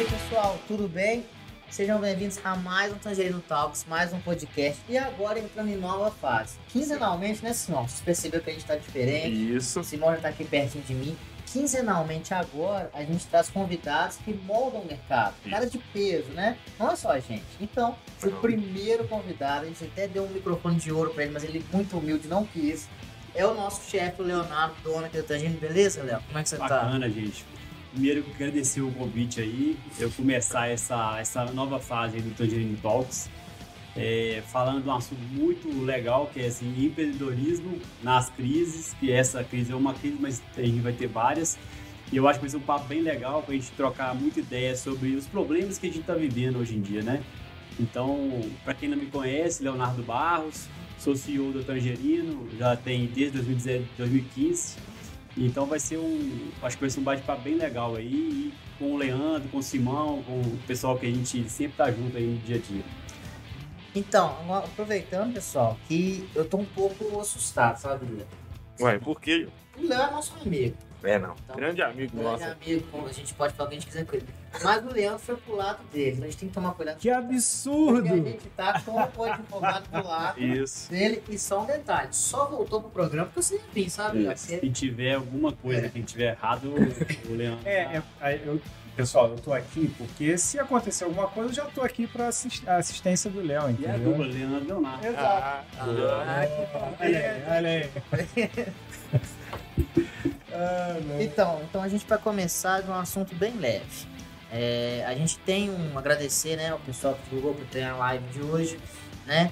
aí, pessoal, tudo bem? Sejam bem-vindos a mais um Tangerino Talks, mais um podcast. E agora entrando em nova fase. Quinzenalmente, né, Simão? Vocês perceberam que a gente tá diferente. Isso. Simão já tá aqui pertinho de mim. Quinzenalmente agora, a gente traz convidados que moldam o mercado. Cara de peso, né? Não é só a gente. Então, o primeiro convidado, a gente até deu um microfone de ouro pra ele, mas ele muito humilde, não quis. É o nosso chefe, o Leonardo, dono aqui do Tangerino. Beleza, Léo? Como é que você tá? Bacana, gente. Primeiro, agradecer o convite aí, eu começar essa, essa nova fase do Tangerine Talks, é, falando de um assunto muito legal, que é assim, empreendedorismo nas crises, que essa crise é uma crise, mas a gente vai ter várias. E eu acho que vai ser um papo bem legal para a gente trocar muita ideia sobre os problemas que a gente está vivendo hoje em dia, né? Então, para quem não me conhece, Leonardo Barros, sou CEO do Tangerino, já tem desde 2010, 2015. Então vai ser um. Acho que vai ser um bate-papo bem legal aí, e com o Leandro, com o Simão, com o pessoal que a gente sempre tá junto aí no dia a dia. Então, aproveitando, pessoal, que eu tô um pouco assustado, sabe? Ué, por quê? O Léo é nosso amigo. É, não. Então, Grande amigo Grande nosso. amigo, como a gente pode falar o que a gente quiser com ele. Mas o Leandro foi pro lado dele, então a gente tem que tomar cuidado. Que Porque a absurdo! gente tá com o advogado do lado Isso. dele. E só um detalhe, só voltou pro programa porque você vim, sabe? Se tiver alguma coisa É. que tiver errado, o Leandro. É, é, eu- pessoal, eu tô aqui porque se acontecer alguma coisa, eu já tô aqui pra assist- a assistência do Léo, E a dupla, entendeu? Leandro Leonardo. Exato. Ah, Ah, que Olha aí, olha aí. Ah. Então, então a gente vai começar de um assunto bem leve. É, a gente tem um agradecer, né, ao pessoal que jogou por ter a live de hoje, né?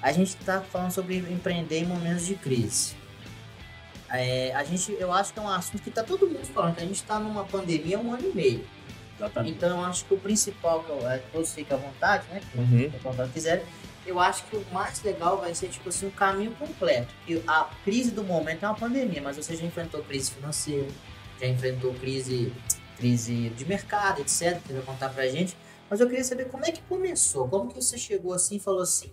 A gente está falando sobre empreender em momentos de crise. É, a gente, eu acho que é um assunto que tá todo mundo falando, que a gente está numa pandemia há um ano e meio. Exatamente. Então eu acho que o principal, que eu, é, todos fiquem à vontade, né? Que Uhum. quiser, eu acho que o mais legal vai ser tipo assim, um caminho completo. Que a crise do momento é uma pandemia, mas você já enfrentou crise financeira, já enfrentou crise, crise de mercado, etc. Que vai contar pra gente. Mas eu queria saber como é que começou, como que você chegou assim e falou assim,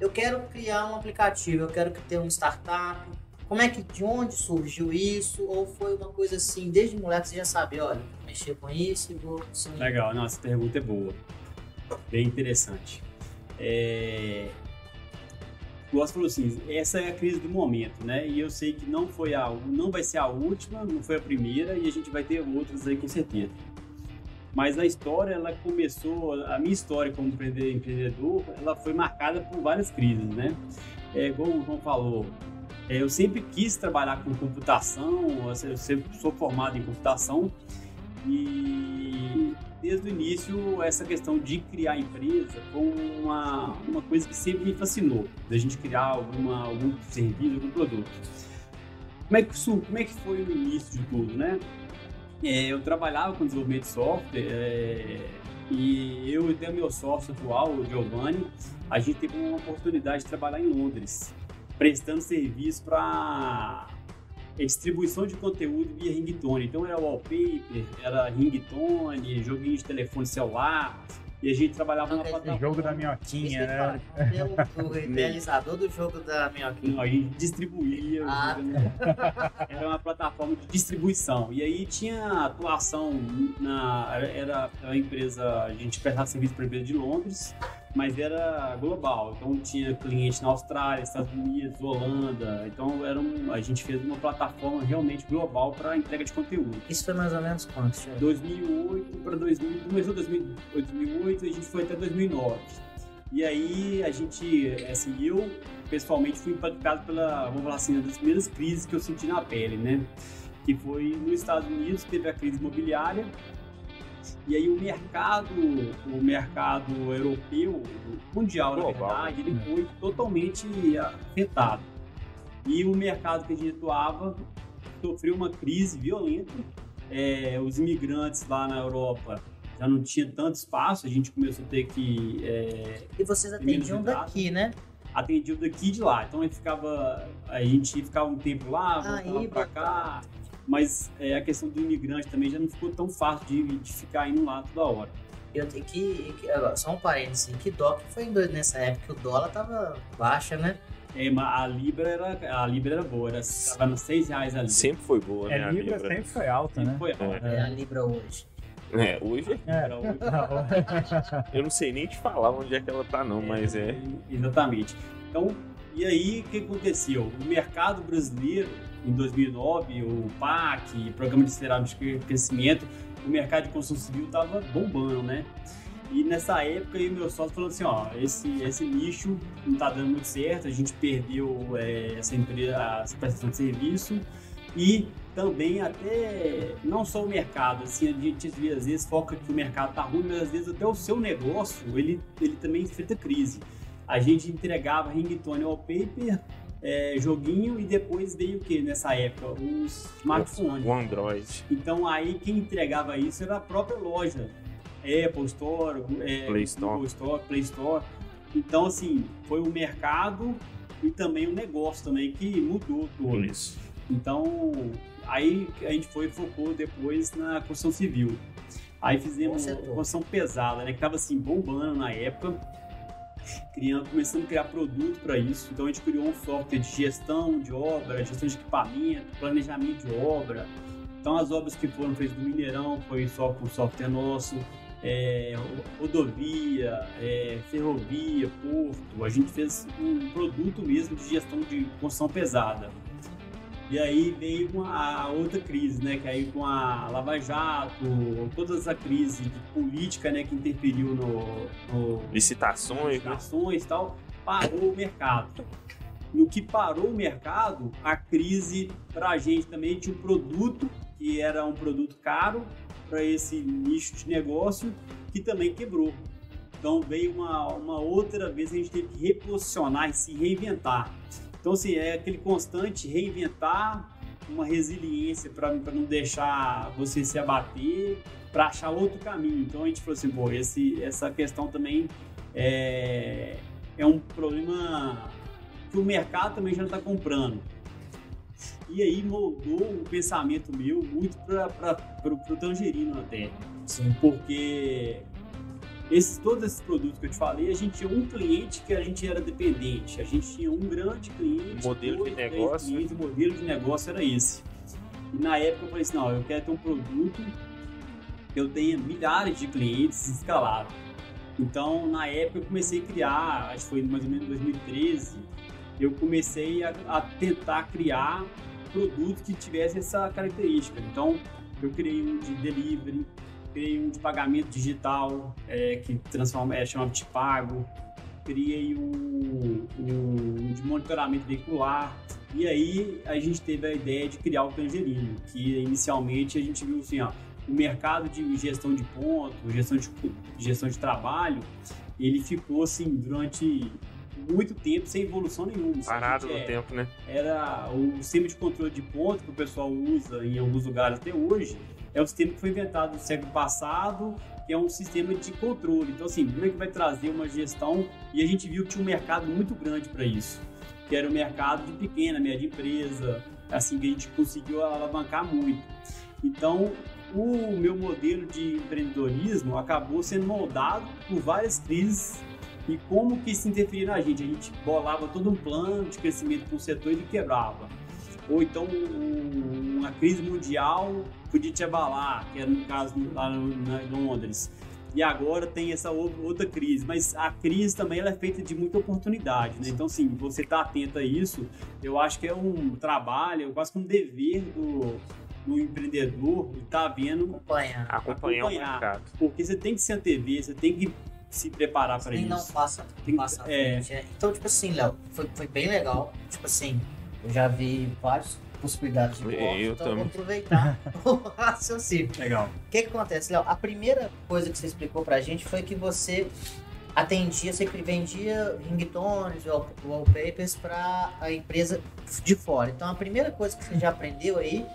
eu quero criar um aplicativo, eu quero ter uma startup. Como é que, de onde surgiu isso? Ou foi uma coisa assim, desde moleque você já sabe, olha, mexer com isso e vou... Legal, não, essa pergunta é boa. Bem interessante. É... Gosto falou assim, essa é a crise do momento, né? E eu sei que não foi a, não vai ser a última, não foi a primeira e a gente vai ter outras aí com certeza. Mas a história, ela começou, a minha história como empre- empreendedor, ela foi marcada por várias crises, né? É, igual o João falou, é, eu sempre quis trabalhar com computação, eu sempre sou formado em computação e desde o início essa questão de criar empresa foi uma, uma coisa que sempre me fascinou, da gente criar alguma, algum serviço, algum produto. Como é que, como é que foi o início de tudo, né? É, eu trabalhava com desenvolvimento de software é, e eu e até meu sócio atual, o Giovanni, a gente teve uma oportunidade de trabalhar em Londres, prestando serviço para distribuição de conteúdo via ringtone. Então era wallpaper, era ringtone, joguinho de telefone celular, e a gente trabalhava na plataforma. Jogo da minhoquinha, né? falo, o realizador do jogo da minhoquinha. Não, a gente distribuía. Ah. Era uma plataforma de distribuição. E aí tinha atuação na. Era a empresa. A gente prestava serviço para a empresa de Londres, mas era global. Então tinha cliente na Austrália, Estados Unidos, Holanda. Então era um, a gente fez uma plataforma realmente global para entrega de conteúdo. Isso foi mais ou menos quanto, chefe? 2008 para 2000, começou 2008, 2008 e a gente foi até 2009. E aí a gente, assim, eu pessoalmente fui impactado pela, vamos falar assim, uma das primeiras crises que eu senti na pele, né? Que foi nos Estados Unidos, teve a crise imobiliária. E aí o mercado, o mercado europeu, mundial na Global. verdade, ele foi totalmente afetado. E o mercado que a gente atuava sofreu uma crise violenta. É, os imigrantes lá na Europa já não tinha tanto espaço, a gente começou a ter que é, E vocês atendiam daqui, né? atender daqui e de lá. Então a gente ficava, a gente ficava um tempo lá, voltava Aí, para cá. Mas é, a questão do imigrante também já não ficou tão fácil de, de ficar indo lá toda hora. Eu tenho que, que- agora, só um parênteses, que dó que foi em dois- nessa época que o dólar tava baixa, né? É, mas a Libra era, a Libra era boa, era, tava nos 6 reais a Libra. Sempre foi boa, né? É, a Libra Libra. sempre foi alta, né? Foi alta. É a Libra hoje. É, hoje É, o- não. eu não sei nem te falar onde é que ela tá, não, mas é. Exatamente. Então, e aí o que aconteceu? O mercado brasileiro, em 2009, o PAC, Programa de Acelerado de Crescimento, o mercado de construção civil estava bombando, né? E nessa época, aí, meu sócio falou assim: ó, esse, esse nicho não tá dando muito certo, a gente perdeu é, essa empresa, a prestação de serviço e também até não só o mercado, assim, a gente às vezes, foca que o mercado tá ruim, mas às vezes até o seu negócio, ele, ele também enfrenta crise. A gente entregava ringtone wallpaper, é, joguinho e depois veio o que nessa época? Os smartphones. O Android. Então aí quem entregava isso era a própria loja. Apple Store, é, Play Store. Google Store, Play Store. Então assim, foi o mercado e também o negócio também que mudou todo. Isso. Então, aí a gente foi e focou depois na construção civil. Aí fizemos uma construção pesada, né? Que tava assim, bombando na época. Criando, começando a criar produto para isso. Então a gente criou um software de gestão de obra, gestão de equipamento, planejamento de obra. Então as obras que foram feitas do Mineirão foi só com software nosso. É, rodovia, é, ferrovia, porto. A gente fez um produto mesmo de gestão de construção pesada. E aí veio com a outra crise, né? Que aí com a Lava Jato, toda essa crise de política, né? Que interferiu no, no Licitações, né? licitações e tal, parou o mercado. No que parou o mercado, a crise para a gente também tinha um produto que era um produto caro para esse nicho de negócio que também quebrou. Então veio uma, uma outra vez a gente teve que reposicionar e se reinventar. Então, assim, é aquele constante reinventar, uma resiliência para não deixar você se abater, para achar outro caminho. Então, a gente falou assim, pô, esse, essa questão também é, é um problema que o mercado também já está comprando. E aí moldou o pensamento meu muito para o tangerino até. Sim. Porque esses, todos esses produtos que eu te falei, a gente tinha um cliente que a gente era dependente. A gente tinha um grande cliente. Modelo de dois, três negócio. clientes, o modelo de negócio era esse. E na época eu falei assim, não, eu quero ter um produto que eu tenha milhares de clientes escalável. Então, na época eu comecei a criar, acho que foi mais ou menos em 2013, eu comecei a, a tentar criar produtos que tivessem essa característica. Então, eu criei um de delivery, criei um de pagamento digital, é, que transforma, é chamado de pago, criei um, um de monitoramento veicular. E aí a gente teve a ideia de criar o Tangerino, que inicialmente a gente viu assim, ó, o mercado de gestão de ponto, gestão de, gestão de trabalho, ele ficou assim durante muito tempo sem evolução nenhuma. Parado no é- tempo, né? era o sistema de controle de ponto que o pessoal usa em alguns lugares até hoje. É um sistema que foi inventado no século passado, que é um sistema de controle. Então, assim, como é que vai trazer uma gestão? E a gente viu que tinha um mercado muito grande para isso, que era o mercado de pequena, média empresa, assim, que a gente conseguiu alavancar muito. Então, o meu modelo de empreendedorismo acabou sendo moldado por várias crises e como que isso interferia na gente. A gente bolava todo um plano de crescimento para um setor e ele quebrava. Ou então um- uma crise mundial podia te abalar, que era no caso lá em Londres. E agora tem essa ou- outra crise, mas a crise também ela é feita de muita oportunidade, né? Então, assim, você tá atento a isso, eu acho que é um trabalho, quase que um dever do, do empreendedor estar vendo Acompanhar. Acompanhar, Acompanhar. o mercado. porque você tem que se antever, você tem que se preparar para isso. não passa, Tem- passa é. Então, tipo assim, Léo, foi, foi bem legal. Tipo assim, eu já vi várias possibilidades de Eu golpe, então eu também. vou aproveitar o raciocínio. Legal. O que, que acontece, Léo? A primeira coisa que você explicou pra gente foi que você atendia, você vendia ringtones, wall- wallpapers pra a empresa de fora. Então a primeira coisa que você já aprendeu aí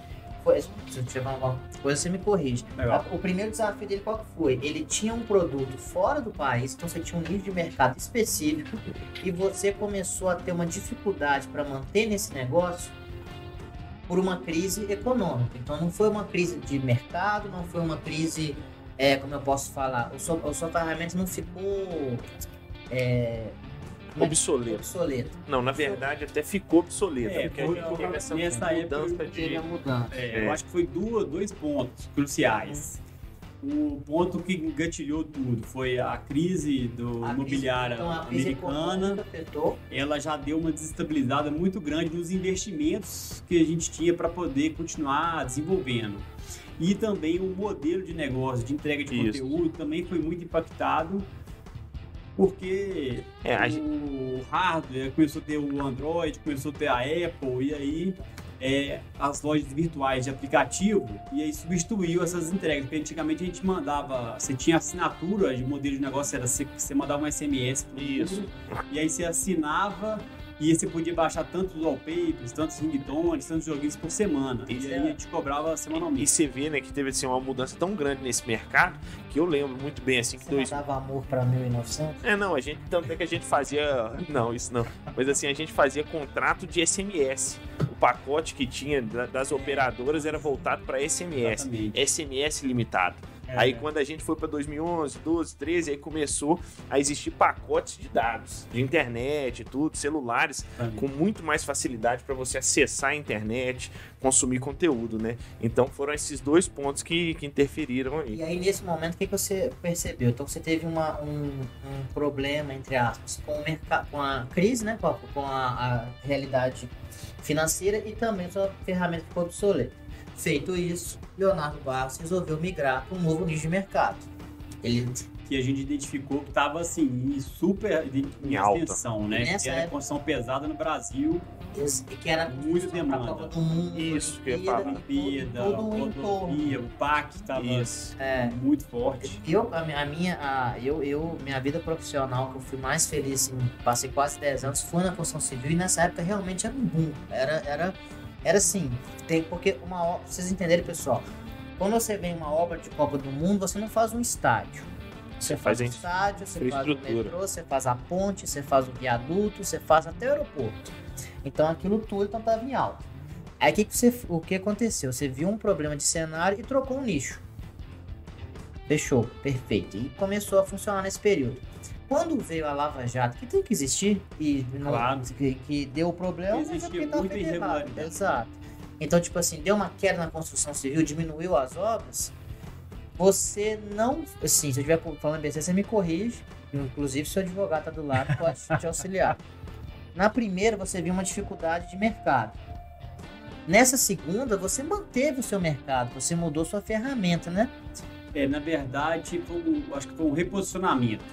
foi. Se eu tiver alguma coisa, você me corrige. Legal. O primeiro desafio dele qual que foi? Ele tinha um produto fora do país, então você tinha um nível de mercado específico e você começou a ter uma dificuldade para manter nesse negócio por uma crise econômica. Então não foi uma crise de mercado, não foi uma crise, é, como eu posso falar, o seu, a sua ferramenta não ficou é, é que- Obsoleto. obsoleta. Não, na verdade até ficou obsoleto, É, porque a foi- gente teve essa nessa época mudança Teve a de... mudança. É, É. Eu acho que foi duas, dois pontos cruciais. O ponto que engatilhou tudo foi a crise do A crise- imobiliária então, a crise americana. ela já deu uma desestabilizada muito grande nos investimentos que a gente tinha para poder continuar desenvolvendo. E também o modelo de negócio, de entrega de Isso. conteúdo, também foi muito impactado, porque É, o gente- hardware começou a ter o Android, começou a ter a Apple, e aí é, as lojas virtuais de aplicativo, e aí substituiu essas entregas, porque antigamente a gente mandava, você tinha assinatura de modelo de negócio, era você, você mandava um SMS Isso. número, e aí você assinava e aí você podia baixar tantos wallpapers, tantos ringtones, tantos joguinhos por semana. Isso e é- aí a gente cobrava E semanalmente. você vê, né, que teve assim, uma mudança tão grande nesse mercado que eu lembro muito bem assim que Você dois, mandava amor pra 1900? É, não, a gente, tanto é que a gente fazia, não, isso não, mas assim, a gente fazia contrato de SMS. O pacote que tinha da- das operadoras era voltado para SMS, Exatamente. SMS limitado. É, Aí quando a gente foi para 2011, 12, 13, aí começou a existir pacotes de dados, de internet, tudo, celulares, Exatamente. com muito mais facilidade para você acessar a internet, consumir conteúdo, né? Então foram esses dois pontos que, que interferiram aí. E aí, nesse momento, o que, que você percebeu? Então, você teve uma, um, um problema, entre aspas, com, o mercado, com a crise, né? Com, a, com a, a realidade financeira e também sua ferramenta ficou obsoleta. Feito isso, Leonardo Barros resolveu migrar para um novo nicho de mercado. Ele Que a gente identificou que estava assim, em super em, Em alta. extensão, né? Nessa Que era época- construção pesada no Brasil, esse- que era Muito demanda. Copa do Mundo, Isso que eu ia Olimpíada, todo, todo. Rodovia, o PAC estava Isso. É, muito forte. Eu, a, a minha, a, eu, eu, minha vida profissional, que eu fui mais feliz, assim, passei quase 10 anos, foi na construção civil e nessa época realmente era um boom. Era, era, era assim, tem, porque uma obra, vocês entenderem, pessoal, quando você vem uma obra de Copa do Mundo, você não faz um estádio. Você faz faz um estádio, você faz o metrô, você faz a ponte, você faz o viaduto, você faz até o aeroporto. Então aquilo tudo então estava em alta. Aí que, que você, o que aconteceu? Você viu um problema de cenário e trocou um nicho. Fechou, perfeito. E começou a funcionar nesse período. Quando veio a Lava Jato, que tem que existir, e não- Claro. que, que deu problema, mas é porque tá feito errado. Exato. Então, tipo assim, deu uma queda na construção civil, diminuiu as obras. Você não. Assim, se eu estiver falando besteira, você me corrige. Inclusive, seu advogado tá do lado, pode te auxiliar. Na primeira, você viu uma dificuldade de mercado. Nessa segunda, você manteve o seu mercado, você mudou sua ferramenta, né? É, na verdade, foi um- acho que foi um reposicionamento.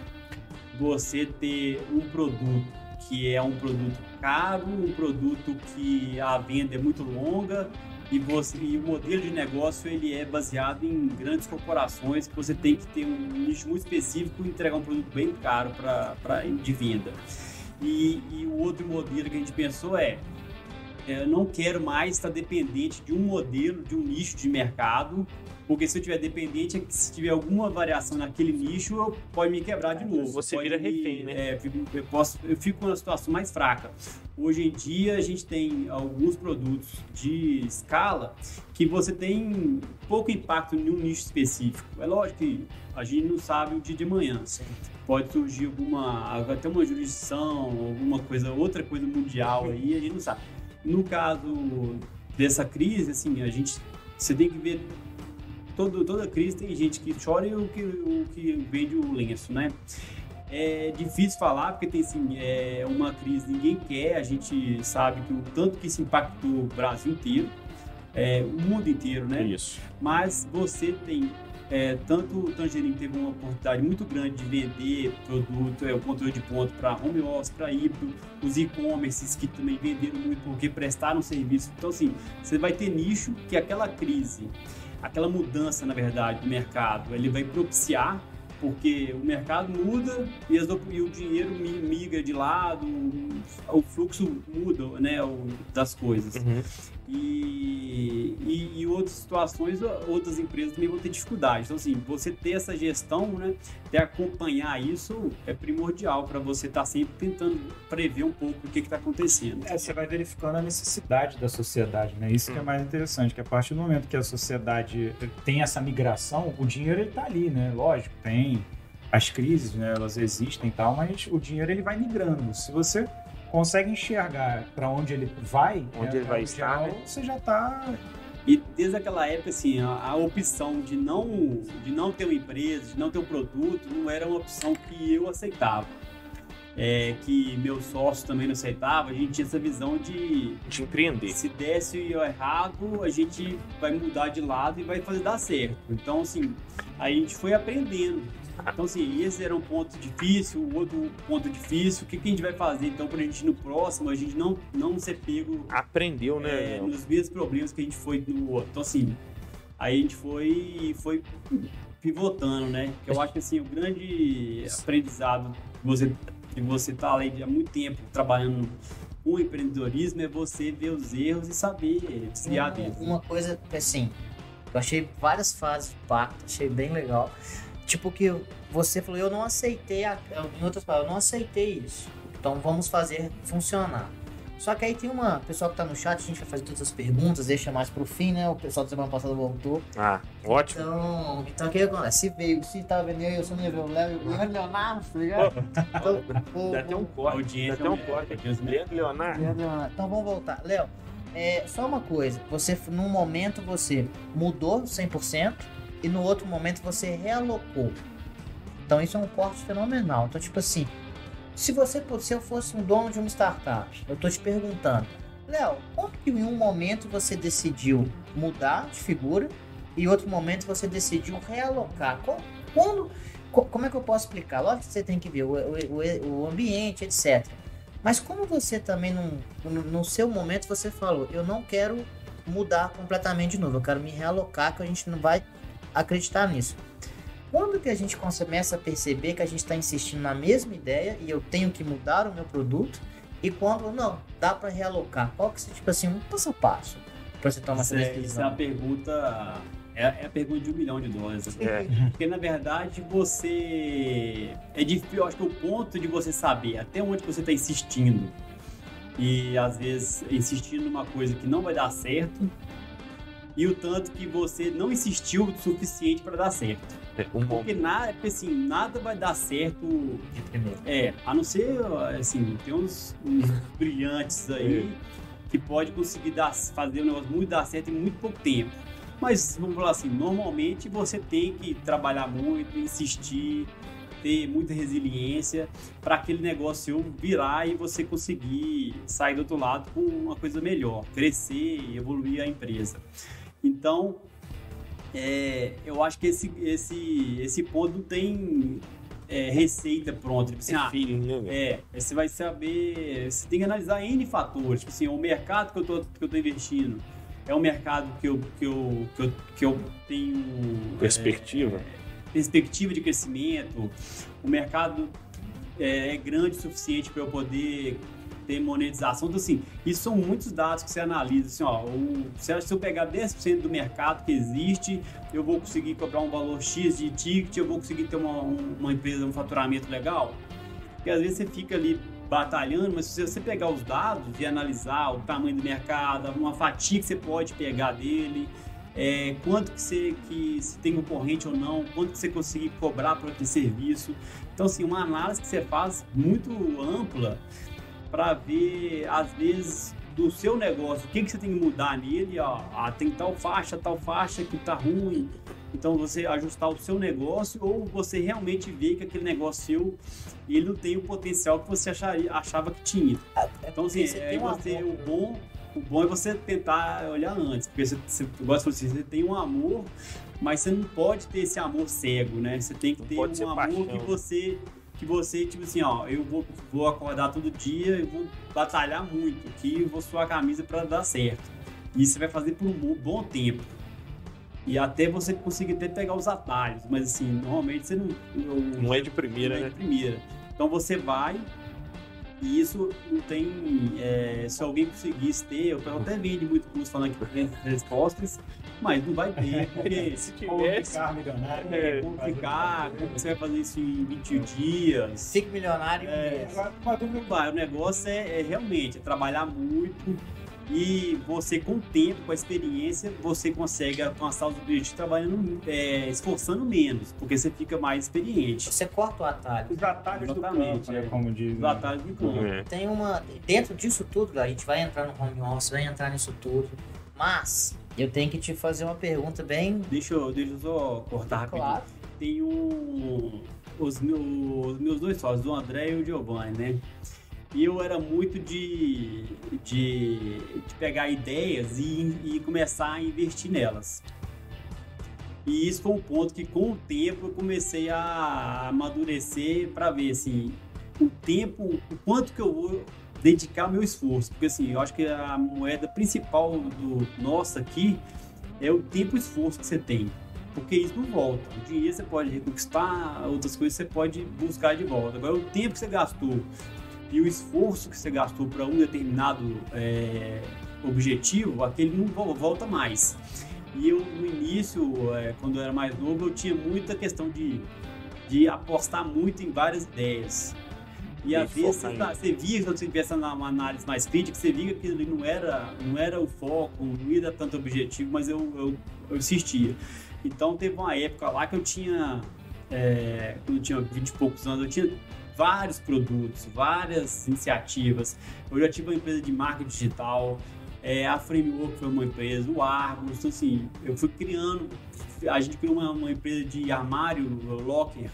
Você ter um produto que é um produto caro, um produto que a venda é muito longa e, você, e o modelo de negócio ele é baseado em grandes corporações que você tem que ter um nicho muito específico e entregar um produto bem caro para de venda. E, e o outro modelo que a gente pensou é eu não quero mais estar dependente de um modelo, de um nicho de mercado, porque se eu tiver dependente, é se tiver alguma variação naquele nicho, eu, pode me quebrar de novo. Você vira me- refém, né? é, eu, posso, eu fico numa situação mais fraca. Hoje em dia, a gente tem alguns produtos de escala que você tem pouco impacto em um nicho específico. É lógico que a gente não sabe o dia de manhã pode surgir alguma até uma jurisdição, alguma coisa, outra coisa mundial aí, a gente não sabe. No caso dessa crise, assim, a gente você tem que ver todo, toda crise tem gente que chora e o que, o que vende o lenço, né? É difícil falar porque tem assim, é uma crise ninguém quer, a gente sabe que o tanto que isso impactou o Brasil inteiro, é, o mundo inteiro, né? Isso. mas você tem é, tanto o Tangerine teve uma oportunidade muito grande de vender produto, é, o controle de ponto para home office, para híbrido, os e-commerces que também venderam muito porque prestaram serviço. Então, assim, você vai ter nicho que aquela crise, aquela mudança, na verdade, do mercado, ele vai propiciar porque o mercado muda e, as e o dinheiro mi- migra de lado, o fluxo muda né, o- das coisas. Uhum. E, e, e outras situações, outras empresas também vão ter dificuldade. Então, assim, você ter essa gestão, né, ter acompanhar isso é primordial para você estar sempre tentando prever um pouco o que está acontecendo. É, você vai verificando a necessidade da sociedade, né? Isso que é mais interessante, que a partir do momento que a sociedade tem essa migração, o dinheiro ele tá ali, né? Lógico, tem as crises, né? Elas existem e tal, mas o dinheiro ele vai migrando. Se você consegue enxergar para onde ele vai, Onde né, ele vai estar, né? você já tá E desde aquela época, assim, a, a, opção de não, de não ter uma empresa, de não ter um produto, não era uma opção que eu aceitava. É, que meu sócio também não aceitava, a gente tinha essa visão de, de empreender. Se desse errado, a gente vai mudar de lado e vai fazer dar certo. Então, assim, a gente foi aprendendo. Então, assim, esse era um ponto difícil, o outro ponto difícil. O que, que a gente vai fazer, então, pra gente no próximo, a gente não, não ser pego... Aprendeu, né? É, nos mesmos problemas que a gente foi no outro. Então, assim, aí a gente foi, foi pivotando, né? Que eu acho que, assim, o grande aprendizado que você, que você tá ali há muito tempo trabalhando com empreendedorismo é você ver os erros e saber desviar deles. Uma coisa, assim, eu achei várias fases do pacto, achei bem legal. Tipo que você falou, eu não aceitei, a, em outras palavras, eu não aceitei isso. Então vamos fazer funcionar. Só que aí tem uma pessoal que tá no chat, a gente vai fazer todas as perguntas, deixa mais pro fim, né? O pessoal da semana passada voltou. Ah, ótimo. Então, então o que acontece? Se veio, se tava vendo eu, eu sou nível Léo, Leandro Leonardo, tá ligado? Então, Dá até um corte. Dá até um corte aqui. Leandro Leonardo. Leonardo. Então vamos voltar. Léo, é, só uma coisa. Você, num momento, você mudou 100%, e no outro momento você realocou. Então isso é um corte fenomenal. Então, tipo assim, se você se eu fosse um dono de uma startup, eu tô te perguntando, Léo, como que em um momento você decidiu mudar de figura e outro momento você decidiu realocar? Quando, como é que eu posso explicar? Lógico que você tem que ver o, o, o ambiente, etc. Mas como você também, num, no seu momento, você falou, eu não quero mudar completamente de novo, eu quero me realocar, que a gente não vai acreditar nisso. Quando que a gente começa a perceber que a gente está insistindo na mesma ideia e eu tenho que mudar o meu produto e quando não, dá para realocar? Qual que é, tipo assim, um passo a passo para você tomar essa decisão? Essa é a pergunta, é, é, a pergunta de um milhão de dólares. É. Porque na verdade você, é difícil, eu acho que o ponto de você saber até onde você está insistindo e às vezes insistindo numa coisa que não vai dar certo e o tanto que você não insistiu o suficiente para dar certo. É, um porque nada, assim, nada vai dar certo de primeiro. É, a não ser, assim, tem uns, uns brilhantes aí é. que pode conseguir dar, fazer o negócio muito dar certo em muito pouco tempo. Mas vamos falar assim, normalmente você tem que trabalhar muito, insistir, ter muita resiliência para aquele negócio virar e você conseguir sair do outro lado com uma coisa melhor, crescer e evoluir a empresa. Então, é, eu acho que esse, esse, esse ponto não tem é, receita pronta. Tipo assim, é ah, feeling, né? É, você vai saber. Você tem que analisar N fatores. Tipo assim, o mercado que eu tô, que eu tô investindo é um mercado que eu, que eu, que eu, que eu tenho. Perspectiva. É, perspectiva de crescimento. O mercado é, é grande o suficiente para eu poder ter monetização. Então, assim, isso são muitos dados que você analisa. Assim, ó, o, se eu pegar 10% do mercado que existe, eu vou conseguir cobrar um valor X de ticket, eu vou conseguir ter uma, uma empresa, um faturamento legal. Porque às vezes você fica ali batalhando, mas se você pegar os dados e analisar o tamanho do mercado, uma fatia que você pode pegar dele, é, quanto que você que se tem concorrente ou não, quanto que você conseguir cobrar por aquele serviço. Então, assim, uma análise que você faz muito ampla para ver, às vezes, do seu negócio, o que, que você tem que mudar nele, ó, ah, tem tal faixa, tal faixa que tá ruim. Então você ajustar o seu negócio ou você realmente vê que aquele negócio seu ele não tem o potencial que você acharia, achava que tinha. É então assim, é você, o bom, o bom é você tentar olhar antes, porque você, você gosta de você tem um amor, mas você não pode ter esse amor cego, né? Você tem que ter um amor paixão. que você que você, tipo assim, ó, eu vou, vou acordar todo dia, eu vou batalhar muito, que eu vou suar a camisa para dar certo. E você vai fazer por um bom tempo. E até você conseguir até pegar os atalhos, mas assim, normalmente você não. não, não é de primeira, não né? É de primeira. Então você vai, e isso não tem. É, se alguém conseguisse ter, eu até vende muito curso falando que tem respostas, mas não vai ter, porque se tivesse. Como ficar milionário, é, como ficar, como você vai fazer isso em 21 dias. Fique milionário é, vai, O negócio é, é realmente é trabalhar muito e você, com o tempo, com a experiência, você consegue alcançar os objetivos trabalhando, é, esforçando menos, porque você fica mais experiente. Você corta o atalho. Os atalhos Exatamente, do campo, é, como diz. Os atalhos do campo. É. Tem uma... Dentro disso tudo, a gente vai entrar no home office, vai entrar nisso tudo, mas Eu tenho que te fazer uma pergunta bem. Deixa eu, deixa eu só cortar rapidinho. Claro. Tem um, os, meus, os meus dois sócios, o André e o Giovanni, né? E eu era muito de, de, de pegar ideias e, e começar a investir nelas. E isso foi um ponto que, com o tempo, eu comecei a amadurecer para ver assim, o tempo, o quanto que eu vou dedicar meu esforço. Porque assim, eu acho que a moeda principal do nosso aqui é o tempo e esforço que você tem. Porque isso não volta. O dinheiro você pode reconquistar, outras coisas você pode buscar de volta. Agora, o tempo que você gastou e o esforço que você gastou para um determinado é, objetivo, aquele não volta mais. E eu, no início, é, quando eu era mais novo, eu tinha muita questão de, de apostar muito em várias ideias. E às vezes você, tá, você, via, quando você tivesse uma análise mais crítica, você via que ele não era, não era o foco, não era tanto objetivo, mas eu, eu, eu insistia. Então teve uma época lá que eu tinha, é, quando eu tinha 20 e poucos anos, eu tinha vários produtos, várias iniciativas. Eu já tive uma empresa de marketing digital, é, a Framework foi uma empresa, o Argos, então assim, eu fui criando, a gente criou uma, uma empresa de armário, locker,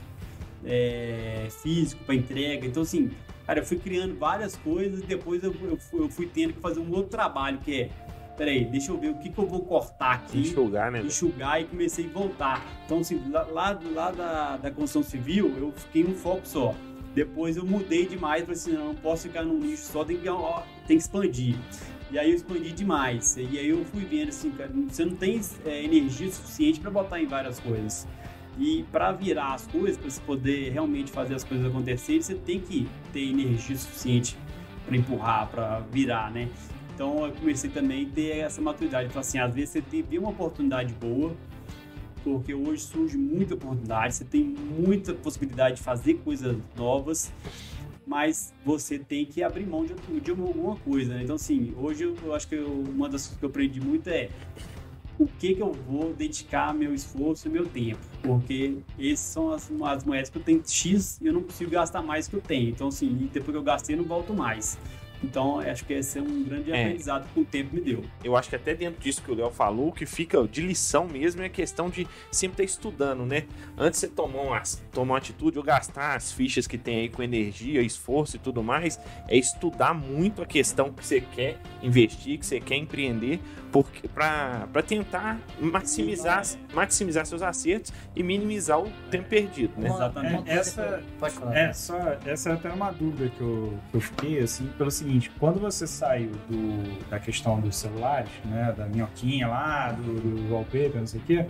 é, físico para entrega. Então, assim, cara, eu fui criando várias coisas e depois eu, eu, fui, eu, fui, tendo que fazer um outro trabalho que é. Peraí, deixa eu ver o que, que eu vou cortar aqui. Enxugar, né? Enxugar e comecei a voltar. Então, assim, lá, lá, lá da, da construção civil, eu fiquei um foco só. Depois eu mudei demais, falei assim, não, não posso ficar num nicho só, tem que, ó, tem que expandir. E aí eu expandi demais. E aí eu fui vendo assim, cara, você não tem é, energia suficiente para botar em várias coisas. E para virar as coisas, para você poder realmente fazer as coisas acontecerem, você tem que ter energia suficiente para empurrar, para virar, né? Então eu comecei também a ter essa maturidade. Falar assim, às vezes você tem uma oportunidade boa, porque hoje surge muita oportunidade, você tem muita possibilidade de fazer coisas novas, mas você tem que abrir mão de, de alguma coisa, né? Então, assim, hoje eu, acho que eu, uma das coisas que eu aprendi muito é o que, que eu vou dedicar meu esforço e meu tempo. Porque essas são as, as moedas que eu tenho X e eu não consigo gastar mais que eu tenho. Então, assim, depois que eu gastei, eu não volto mais. Então, acho que esse é um grande é. aprendizado que o tempo me deu. Eu acho que até dentro disso que o Léo falou, o que fica de lição mesmo é a questão de sempre estar estudando, né? Antes de você tomar uma, tomar uma atitude ou gastar as fichas que tem aí com energia, esforço e tudo mais, é estudar muito a questão que você quer investir, que você quer empreender, para tentar maximizar, maximizar seus acertos e minimizar o tempo perdido, né? Exatamente. É, essa, Pode falar. É, só, essa é até uma dúvida que eu, que eu fiquei, assim, pelo seguinte, quando você saiu do, da questão dos celulares, né, da minhoquinha lá, do, do wallpaper, não sei o quê,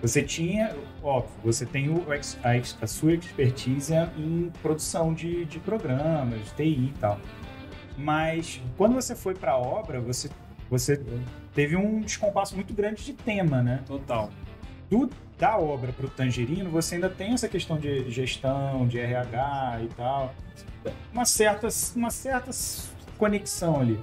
você tinha, óbvio, você tem o, a, a sua expertise em produção de, de programas, de TI e tal. Mas quando você foi para a obra, você você teve um descompasso muito grande de tema, né? Total. Do, da obra para o Tangerino, você ainda tem essa questão de gestão, de RH e tal. Uma certa, uma certa conexão ali.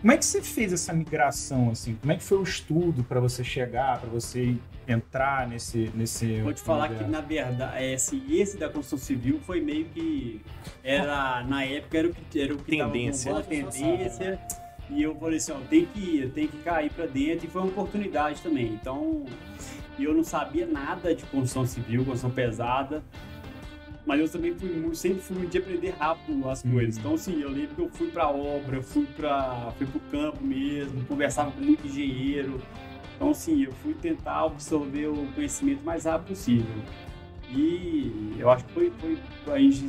Como é que você fez essa migração, assim? Como é que foi o estudo para você chegar, para você entrar nesse... nesse Vou te falar que, na verdade, esse, esse da construção civil foi meio que... Era, na época, era o que, era o que tendência. Tava tendência. E eu falei assim, ó, tem que ir, tem que cair para dentro. E foi uma oportunidade também. Então, eu não sabia nada de construção civil, construção pesada. Mas eu também fui, sempre fui de aprender rápido as coisas. Uhum. Então, assim, eu lembro que eu fui pra obra, fui para fui pro campo mesmo, conversava com muito engenheiro. Então, assim, eu fui tentar absorver o conhecimento mais rápido possível. E eu acho que foi, foi a gente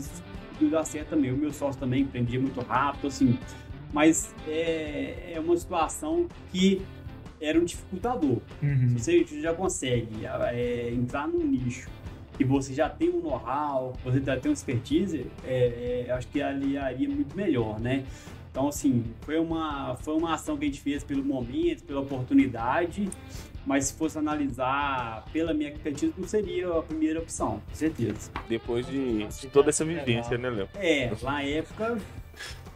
dar certo também. O meu sócio também aprendia muito rápido, assim mas é, é uma situação que era um dificultador. Uhum. Se você já consegue é, entrar num nicho e você já tem um know-how, você já tem uma expertise, é, é, acho que aliaria muito melhor, né? Então, assim, foi uma, foi uma ação que a gente fez pelo momento, pela oportunidade, mas se fosse analisar pela minha expertise, não seria a primeira opção, com certeza. Depois de, de toda essa vivência, né, Léo? É, na época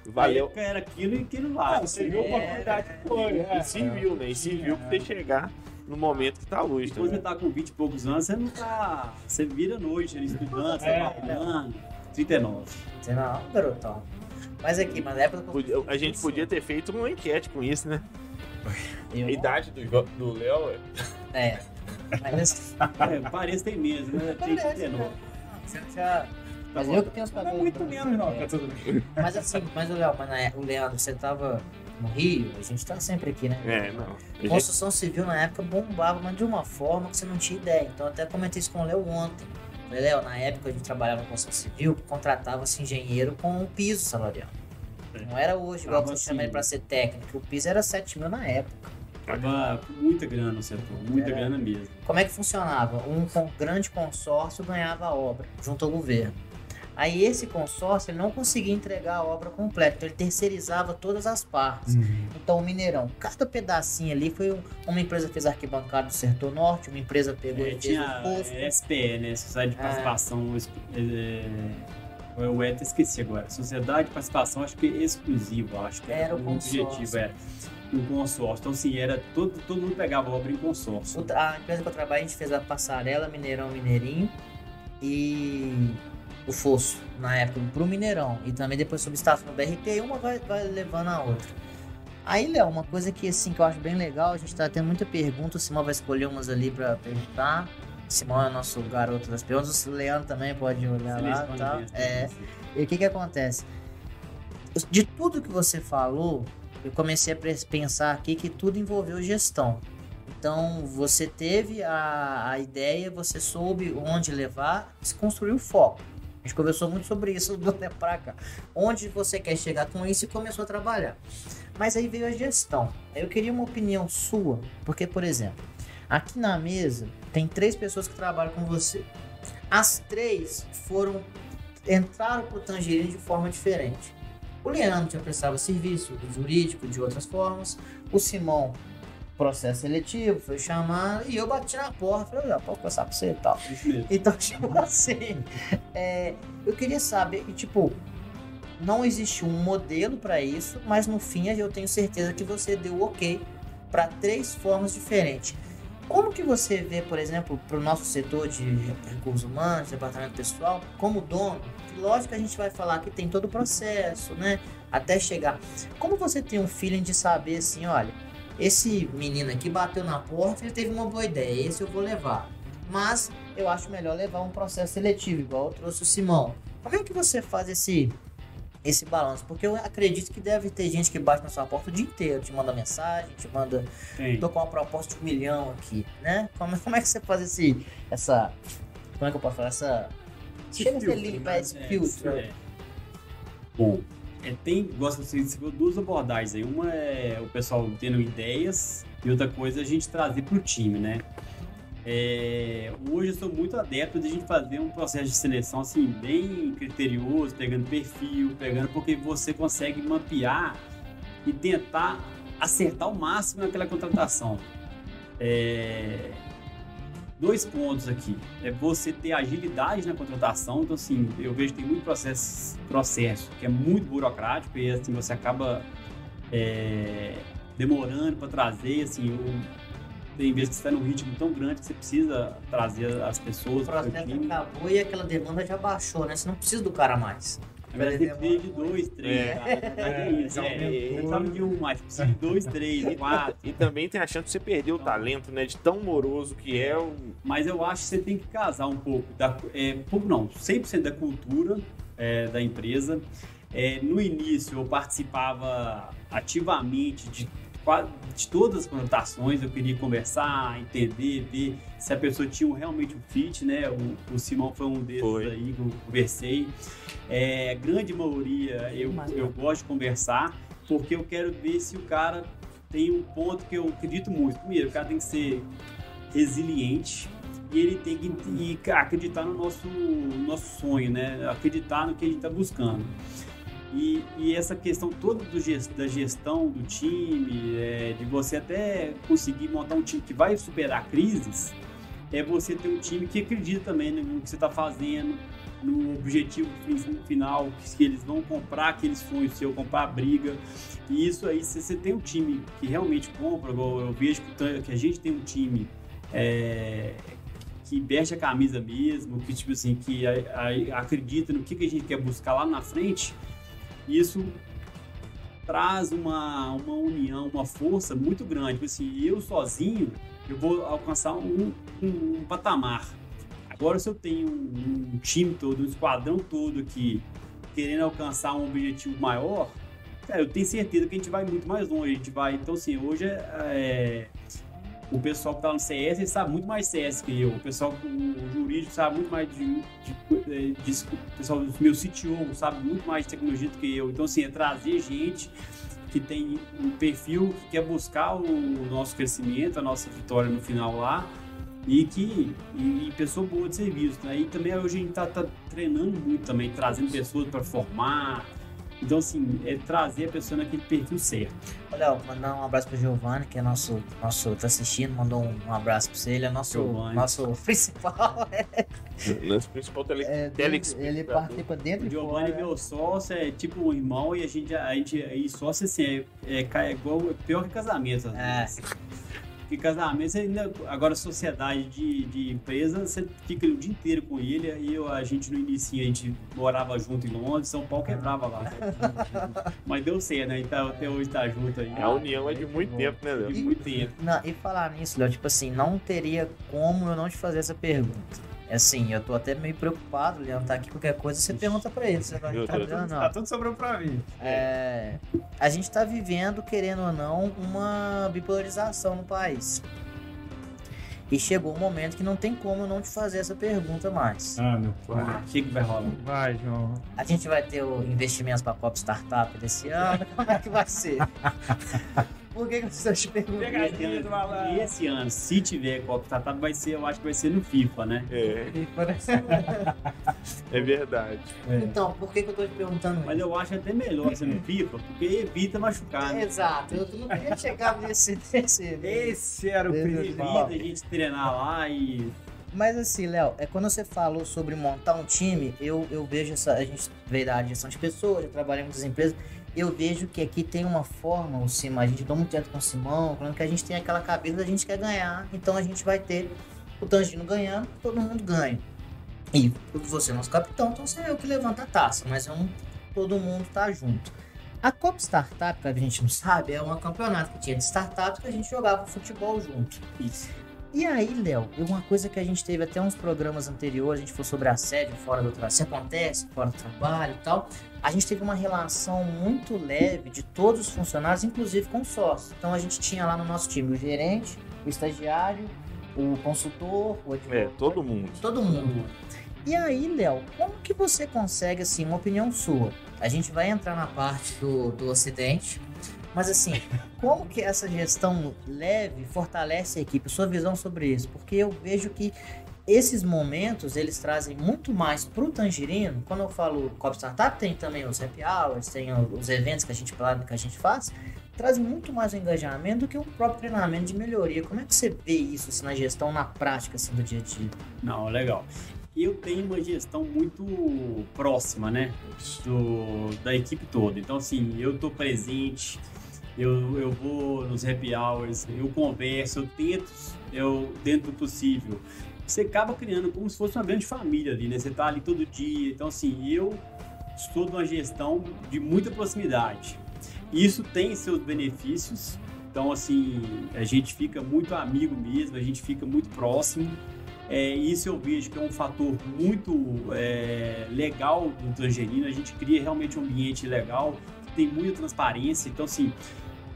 Valeu. Era aquilo e aquilo lá. Ah, você viu a oportunidade que foi, né? E se viu, né? E se viu que você chegar no momento que tá hoje. Quando você tá com 20 e poucos anos, você não tá. Você vira noite ali estudando, é. trabalhando. 39. 39, garotão. Mas aqui, mas na época. A gente podia ter feito uma enquete com isso, né? Eu, A idade do Léo é. É. Mas, É, parece que tem menos, né? Tem Parece, 39. né? Você já- Mas bom. eu que tenho os Não é muito menos, não. É. Tá tudo bem. Mas assim, mas o Léo, mas na- o Leandro, você tava no Rio, a gente tá sempre aqui, né? É, não. Gente- Construção civil na época bombava, mas de uma forma que você não tinha ideia. Então eu até comentei isso com o Léo ontem. Falei, Léo, na época a gente trabalhava na construção civil, contratava-se engenheiro com um piso salarial. Não era hoje, igual Tava você chama ele assim. pra ser técnico. O piso era 7 mil na época. Tava com muita grana no setor, muita É. grana mesmo. Como é que funcionava? Um grande consórcio ganhava a obra junto ao governo. Aí esse consórcio ele não conseguia entregar a obra completa, então ele terceirizava todas as partes. Então o Mineirão, cada pedacinho ali foi um- uma empresa fez arquibancada do Setor Norte, uma empresa pegou É, e fez o posto. é, SPE, né? Sociedade de É. Participação. É, o ETA esqueci agora. Sociedade de Participação, acho que exclusiva, acho que Era o objetivo. Era um consórcio. Então, assim, era todo, todo mundo pegava a obra em consórcio. A empresa que eu trabalho, a gente fez a passarela Mineirão Mineirinho e o Fosso, na época, pro Mineirão. E também depois subestação no BRT, uma vai, vai levando a outra. Aí, Léo, uma coisa que, assim, que eu acho bem legal, a gente tá tendo muita pergunta, o Simão vai escolher umas ali pra perguntar. O Simão é nosso garoto das perguntas, o Leandro também pode olhar lá e tal. as É, e o que que acontece? De tudo que você falou, eu comecei a pensar aqui que tudo envolveu gestão. Então, você teve a, a ideia, você soube onde levar, se construiu o foco. A gente conversou muito sobre isso do tempo pra cá. Onde você quer chegar com isso e começou a trabalhar. Mas aí veio a gestão. Eu queria uma opinião sua, porque, por exemplo, aqui na mesa tem três pessoas que trabalham com você. As três foram entraram pro Tangerine de forma diferente. O Leandro já prestava serviço jurídico de outras formas. O Simão, processo seletivo, foi chamar e eu bati na porta. Falei, "Olha, pode passar pra você e tal. Então, tipo assim, é, eu queria saber, e, tipo, não existe um modelo para isso, mas no fim eu tenho certeza que você deu ok para três formas diferentes. Como que você vê, por exemplo, para o nosso setor de recursos humanos, departamento pessoal, como dono? que Lógico que a gente vai falar que tem todo o processo, né? Até chegar. Como você tem um feeling de saber assim, olha, esse menino aqui bateu na porta, ele teve uma boa ideia, esse eu vou levar. Mas eu acho melhor levar um processo seletivo, igual eu trouxe o Simão. Como é que você faz esse esse balanço? Porque eu acredito que deve ter gente que bate na sua porta o dia inteiro, te manda mensagem, te manda Tem. tô com uma proposta de um milhão aqui, né? Como, como é que você faz esse, essa, como é que eu posso falar, essa, chega a ser limpa, né? esse É, filtro. é. Bom, é, tem, de viu duas abordagens aí. Uma é o pessoal tendo ideias e outra coisa é a gente trazer para o time, né? É, hoje eu sou muito adepto de a gente fazer um processo de seleção assim bem criterioso, pegando perfil, pegando porque você consegue mapear e tentar acertar o máximo naquela contratação. É, dois pontos aqui. É você ter agilidade na contratação. Então, assim, eu vejo que tem muito processo, processo que é muito burocrático e, assim, você acaba é, demorando para trazer, assim, o- tem vezes que você está num ritmo tão grande que você precisa trazer as pessoas para o processo acabou e aquela demanda já baixou, né? Você não precisa do cara mais. Que ter de dois, três. É. cara. É, isso, é, É. Você sabe de um, mas precisa de dois, três, quatro. E também tem a chance de você perder o talento, né? De tão moroso que é o. Mas eu acho que você tem que casar um pouco, da, é, um pouco não, 100% da cultura é, da empresa. É, no início eu participava ativamente de, de todas as contratações, eu queria conversar, entender, ver se a pessoa tinha realmente um fit, né? O, o Simão foi um desses Foi. aí que eu conversei. É, grande maioria eu, eu gosto de conversar, porque eu quero ver se o cara tem um ponto que eu acredito muito. Primeiro, o cara tem que ser resiliente e ele tem que e acreditar no nosso, no nosso sonho, né? Acreditar no que a gente está buscando. E, e essa questão toda gest, da gestão do time, é, de você até conseguir montar um time que vai superar crises, é você ter um time que acredita também no que você está fazendo, no objetivo fin- final, que eles vão comprar aquele sonho seu, comprar a briga. E isso aí, se você tem um time que realmente compra, eu vejo que, que a gente tem um time é, que veste a camisa mesmo, que tipo assim, que a- a- acredita no que, que a gente quer buscar lá na frente, isso traz uma, uma união, uma força muito grande. Assim, eu sozinho, eu vou alcançar um, um, um patamar. Agora, se eu tenho um, um, time todo, um esquadrão todo aqui, querendo alcançar um objetivo maior, cara, eu tenho certeza que a gente vai muito mais longe. A gente vai, então, assim, hoje é, é o pessoal que está no CS sabe muito mais CS que eu. O pessoal jurídico sabe muito mais de, de, de, de o pessoal do meu CTO sabe muito mais de tecnologia do que eu. Então, assim, é trazer gente que tem um perfil que quer buscar o nosso crescimento, a nossa vitória no final lá e que e, e pessoa boa de serviço. Né? E também hoje a gente está tá treinando muito também, trazendo pessoas para formar, então, assim, é trazer a pessoa naquele perfil certo. Olha, mandar um abraço pro Giovanni, que é nosso, nosso tá assistindo, mandou um, abraço pra você, ele é nosso, nosso principal. nosso principal tele, é, Ele participa dentro o Giovanni é meu sócio, é tipo um irmão e a gente, a gente e sócio assim, é, é, é igual, é pior que casamento. É. Porque casamento, você ainda, agora sociedade de, de empresa, você fica o dia inteiro com ele. E eu, a gente no início, a gente morava junto em Londres, São Paulo quebrava lá. Mas deu certo, né? Então até hoje tá junto aí. A união é de muito tempo, né, Léo? De muito tempo. Não, e falar nisso, Léo, tipo assim, não teria como eu não te fazer essa pergunta. É assim, eu tô até meio preocupado, Leandro tá aqui, qualquer coisa você pergunta pra ele. Você vai tá, dando, tá tudo sobrando pra mim. É, a gente tá vivendo, querendo ou não, uma bipolarização no país. E chegou um momento que não tem como eu não te fazer essa pergunta mais. Ah, meu pai. O que, que vai rolar? Vai, João. A gente vai ter o investimentos para Cop Startup desse ano? Como é que vai ser? Por que, você está perguntando? Pegadinha do malandro. E esse ano, se tiver Copa Startup, vai ser, eu acho que vai ser no FIFA, né? É. é verdade. É. Então, por que, que eu tô te perguntando Mas eu acho até melhor ser no FIFA, porque evita machucar, né? Exato. Eu não queria chegar nesse... nesse esse era o principal. Evita a gente treinar lá e mas assim, Léo, é quando você falou sobre montar um time, eu, eu vejo essa. A gente veio da gestão de pessoas, já trabalhei em muitas empresas eu vejo que aqui tem uma forma, o Simão, a gente dá muito direto com o Simão, falando que a gente tem aquela cabeça, a gente quer ganhar, então a gente vai ter o Tangino ganhando, todo mundo ganha. E você é nosso capitão, então sou eu que levanta a taça, mas eu não, todo mundo tá junto. A Copa Startup, que a gente não sabe, é um campeonato que tinha de startups que a gente jogava futebol junto. Isso. E aí, Léo, uma coisa que a gente teve até uns programas anteriores, a gente falou sobre assédio fora do trabalho, se acontece fora do trabalho e tal. A gente teve uma relação muito leve de todos os funcionários, inclusive com sócios. Então a gente tinha lá no nosso time o gerente, o estagiário, o consultor, o advogado. É, todo mundo. Todo mundo. E aí, Léo, como que você consegue, assim, uma opinião sua? A gente vai entrar na parte do, do Ocidente, mas assim, como que essa gestão leve fortalece a equipe? Sua visão sobre isso? Porque eu vejo que esses momentos eles trazem muito mais para o Tangerino. Quando eu falo Cop Startup, tem também os happy hours, tem os eventos que a gente que a gente faz, traz muito mais engajamento do que o próprio treinamento de melhoria. Como é que você vê isso assim, na gestão, na prática assim, do dia a dia? Não, legal. Eu tenho uma gestão muito próxima, né, do, da equipe toda. Então, assim, eu estou presente, eu, eu vou nos happy hours, eu converso, eu tento, eu, dentro do possível. Você acaba criando como se fosse uma grande família ali, né? Você tá ali todo dia. Então, assim, eu estou numa gestão de muita proximidade. Isso tem seus benefícios. Então, assim, a gente fica muito amigo mesmo, a gente fica muito próximo. É, isso eu vejo que é um fator muito é, legal do Tangerino. A gente cria realmente um ambiente legal, tem muita transparência. Então, assim,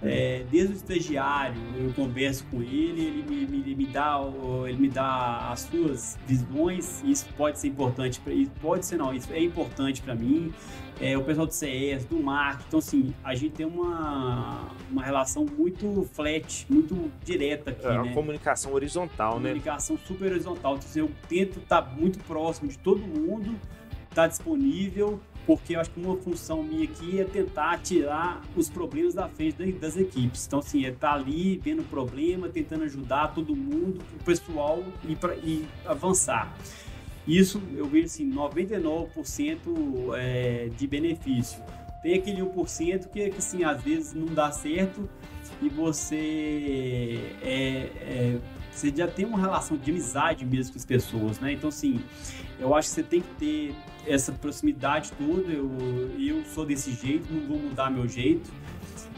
é, desde o estagiário, eu converso com ele, ele me, me, me, dá, ele me dá as suas visões, isso pode ser importante, isso pode ser não, isso é importante para mim. É, o pessoal do CS, do marketing, então assim, a gente tem uma, uma relação muito flat, muito direta aqui, é, uma né? comunicação horizontal, comunicação né? Comunicação super horizontal, então, assim, eu tento estar tá muito próximo de todo mundo, estar tá disponível, porque eu acho que uma função minha aqui é tentar tirar os problemas da frente das equipes. Então, assim, é estar tá ali vendo o problema, tentando ajudar todo mundo, o pessoal e, pra, e avançar. Isso eu vejo assim, 99% é, de benefício. Tem aquele 1% que, que assim, às vezes não dá certo e você é, é, você já tem uma relação de amizade mesmo com as pessoas, né? Então, assim, eu acho que você tem que ter essa proximidade toda. Eu, eu sou desse jeito, não vou mudar meu jeito.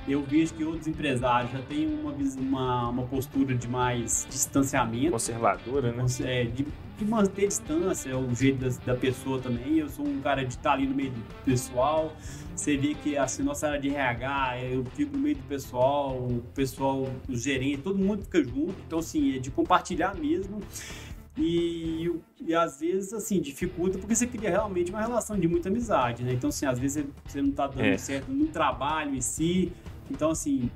Eu vejo que outros empresários já têm uma, uma, uma postura de mais distanciamento, Conservadora, né? é, de, de manter distância, é o jeito das- da, pessoa também. Eu sou um cara de estar ali no meio do pessoal. Você vê que assim, nossa área de RH, eu fico no meio do pessoal, o pessoal, o gerente, todo mundo fica junto. Então, assim, é de compartilhar mesmo. E, e às vezes, assim, dificulta porque você cria realmente uma relação de muita amizade, né? Então, assim, às vezes você- você não tá dando É. certo no trabalho em si. Então, assim,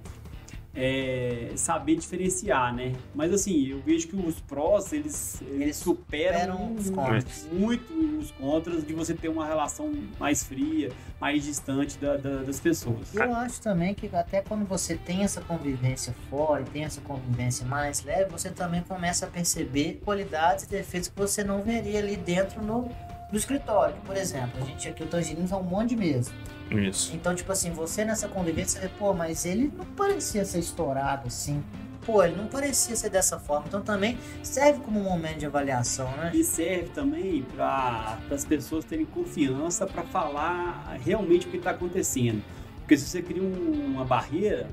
é, saber diferenciar, né? Mas assim, eu vejo que os prós, eles, eles, superam, superam os contras. muito os contras de você ter uma relação mais fria, mais distante da- da- das pessoas. Eu acho também que até quando você tem essa convivência fora e tem essa convivência mais leve, você também começa a perceber qualidades e defeitos que você não veria ali dentro no, no escritório. Por exemplo, a gente aqui, o Tangerines, é um monte de mesa. Isso. Então, tipo assim, você nessa convivência, você vê, pô, mas ele não parecia ser estourado assim. Pô, ele não parecia ser dessa forma. Então também serve como um momento de avaliação, né? E serve também para as pessoas terem confiança para falar realmente o que está acontecendo. Porque se você cria um- uma barreira,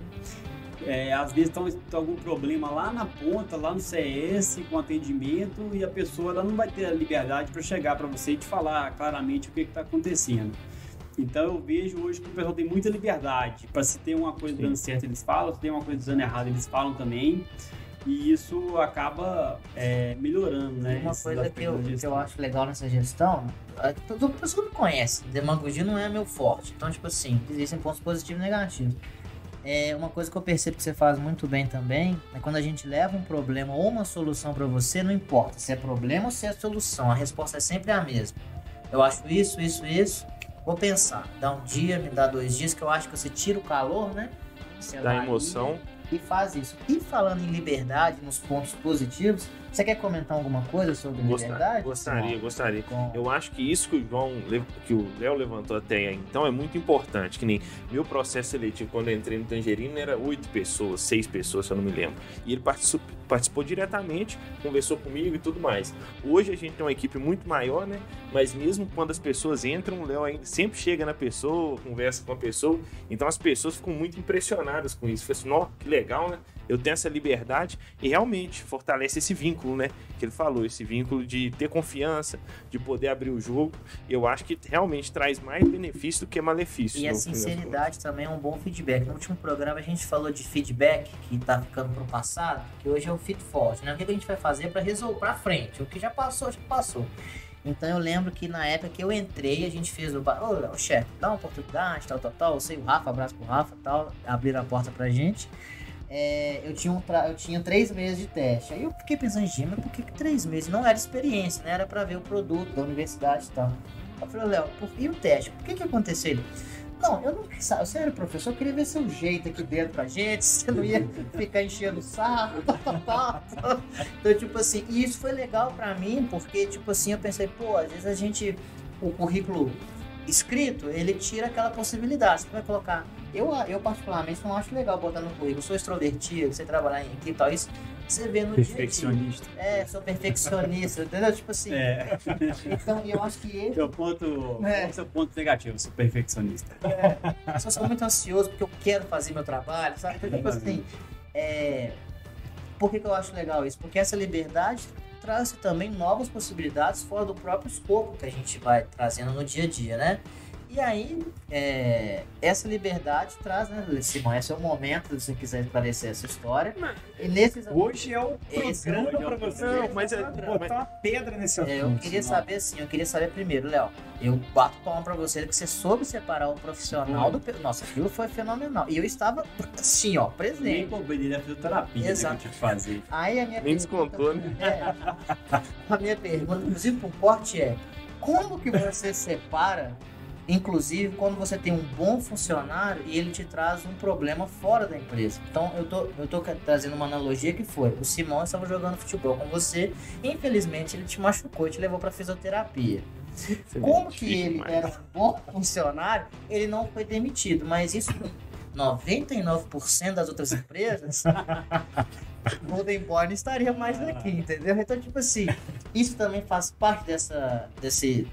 é, às vezes está algum problema lá na ponta, lá no CS, com atendimento, e a pessoa ela não vai ter a liberdade para chegar para você e te falar claramente o que está acontecendo. Então eu vejo hoje que o pessoal tem muita liberdade. Para se tem uma coisa Sim. dando certo, eles falam, se tem uma coisa dando errado, eles falam também. E isso acaba é, melhorando, né? Uma coisa que eu, que eu acho legal nessa gestão, a- todo pessoa me conhece, demagogia não é meu forte. Então, tipo assim, existem pontos positivos e negativos. É uma coisa que eu percebo que você faz muito bem também é quando a gente leva um problema ou uma solução para você, não importa se é problema ou se é solução, a resposta é sempre a mesma. Eu acho isso, isso, isso. Vou pensar, dá um dia, me dá dois dias, que eu acho que você tira o calor, né? Você Da avalia, emoção. e faz isso. E falando em liberdade, nos pontos positivos, você quer comentar alguma coisa sobre Gostar- liberdade? Gostaria, gostaria. Com- Eu acho que isso que o João, que o Léo levantou até aí, então é muito importante. Que nem meu processo seletivo quando eu entrei no Tangerino era oito pessoas, seis pessoas, se eu não me lembro. E ele participou, participou diretamente, conversou comigo e tudo mais. Hoje a gente tem uma equipe muito maior, né? Mas mesmo quando as pessoas entram, o Léo ainda sempre chega na pessoa, conversa com a pessoa. Então as pessoas ficam muito impressionadas com isso. Fala assim, "Nó, que legal, né? Eu tenho essa liberdade e realmente fortalece esse vínculo, né? Que ele falou, esse vínculo de ter confiança, de poder abrir o jogo. Eu acho que realmente traz mais benefício do que malefício. E a sinceridade também é um bom feedback. No último programa a gente falou de feedback, que tá ficando pro passado, que hoje é o fit forward, né? O que a gente vai fazer para resolver pra frente? O que já passou, já passou. Então eu lembro que na época que eu entrei, a gente fez o. Ô, chefe, dá uma oportunidade, tal, tal, tal. Eu sei o Rafa, abraço pro Rafa tal. Abriram a porta pra gente. É, eu, tinha um eu tinha três meses de teste. Aí eu fiquei pensando, gente, mas por que, que três meses? Não era experiência, né? Era pra ver o produto da universidade e tal. Eu falei, Léo, por- e o teste? Por que que aconteceu? Ele, não, eu não você era professor, eu queria ver seu jeito aqui dentro pra gente, você não ia ficar enchendo o saco, tal, tal, tal. Então, tipo assim, e isso foi legal pra mim, porque, tipo assim, eu pensei, pô, às vezes a gente, o currículo escrito, ele tira aquela possibilidade. Você vai colocar. Eu, eu particularmente, não acho legal botar no currículo, sou extrovertido, você trabalhar em equipe e tal, isso você vê no dia a dia. Perfeccionista. É, sou perfeccionista, entendeu? Tipo assim, É, então eu acho que esse seu ponto, É. seu ponto negativo, sou perfeccionista. Eu só sou muito ansioso porque eu quero fazer meu trabalho, sabe? Então, tipo assim, é... por que, que eu acho legal isso? Porque essa liberdade traz também novas possibilidades fora do próprio escopo que a gente vai trazendo no dia a dia, né? E aí, é, essa liberdade traz, né, Simão? Esse é o momento, se você quiser esclarecer essa história. E nesses Hoje é o programa hoje é você Não, mas é- botar uma pedra nesse assunto. É, eu queria saber assim, eu queria saber primeiro, Léo. Eu bato palma pra você que você soube separar o profissional do. pe- Nossa, aquilo foi fenomenal. E eu estava assim, ó, Nem presente. cobrei dele a fisioterapia né, que eu Exato. fazer. Aí a minha Nem pergunta- descontou, né? É, a minha pergunta, inclusive pro corte, é: como que você separa, inclusive, quando você tem um bom funcionário e ele te traz um problema fora da empresa? Então, eu tô, eu tô trazendo uma analogia que foi: o Simão estava jogando futebol com você, infelizmente ele te machucou e te levou pra fisioterapia. Como que ele era um bom funcionário, ele não foi demitido. Mas isso, 99% das outras empresas, Golden Boy não estaria mais aqui, entendeu? Então, tipo assim, isso também faz parte dessa, desse,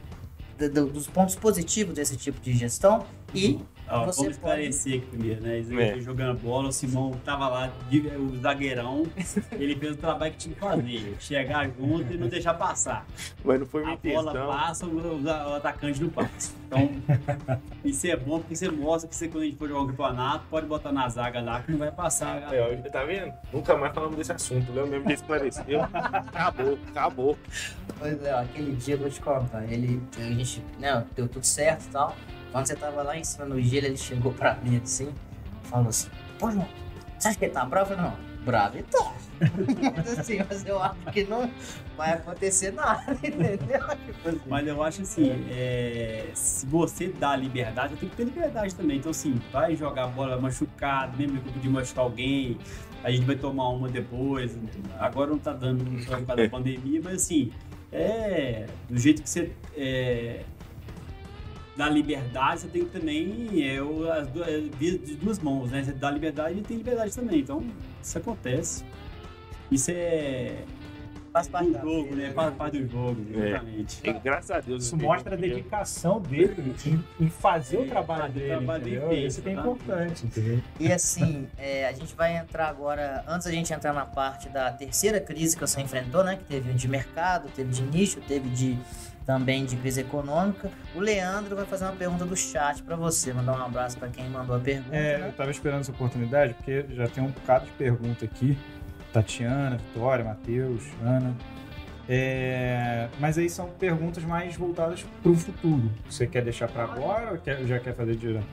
dos pontos positivos desse tipo de gestão. E Ó, Você vamos esclarecer aqui primeiro, né? Eles É. jogando bola, o Simão tava lá, o zagueirão, ele fez o trabalho que tinha que fazer. Chegar junto e não deixar passar. Mas não foi minha A bola passa, o, o- o atacante não passa. Então, isso é bom porque você mostra que você, quando a gente for jogar um campeonato, pode botar na zaga lá que não vai passar. É, ó, tá vendo? Nunca mais falamos desse assunto. O Léo mesmo já esclareceu. acabou, acabou. Pois é, ó, aquele dia eu vou te contar. Ele, a gente, né, deu tudo certo e tal. Quando você tava lá em cima no gelo, ele chegou pra mim assim, falou assim: Pô, João, você acha que ele tá bravo? Eu falei, não, bravo ele tá. mas assim, mas eu acho que não vai acontecer nada, entendeu? Tipo assim. Mas eu acho assim, é, se você dá liberdade, eu tenho que ter liberdade também. Então, assim, vai jogar bola machucado, mesmo que de machucar alguém, a gente vai tomar uma depois. Agora não tá dando por causa da pandemia, mas assim, é. Do jeito que você é, dá liberdade, você tem que também. É, as duas, é, de duas mãos, né? Você dá liberdade e tem liberdade também. Então, isso acontece. Isso é. Faz parte do jogo, vida, né? né? Faz parte do jogo, É. exatamente. E, graças a Deus. Isso eu mostra a dedicação dele em, em fazer o É, trabalho fazer o dele, trabalho feito, Isso que é importante, entendeu? E assim, é, a gente vai entrar agora, antes da gente entrar na parte da terceira crise que você enfrentou, né? Que teve de mercado, teve de nicho, teve de também de crise econômica. O Leandro vai fazer uma pergunta do chat pra você, mandar um abraço pra quem mandou a pergunta. É, né? eu tava esperando essa oportunidade, porque já tem um bocado de pergunta aqui. Tatiana, Vitória, Matheus, Ana. É, mas aí são perguntas mais voltadas para o futuro. Você quer deixar para agora ou quer- já quer fazer direto?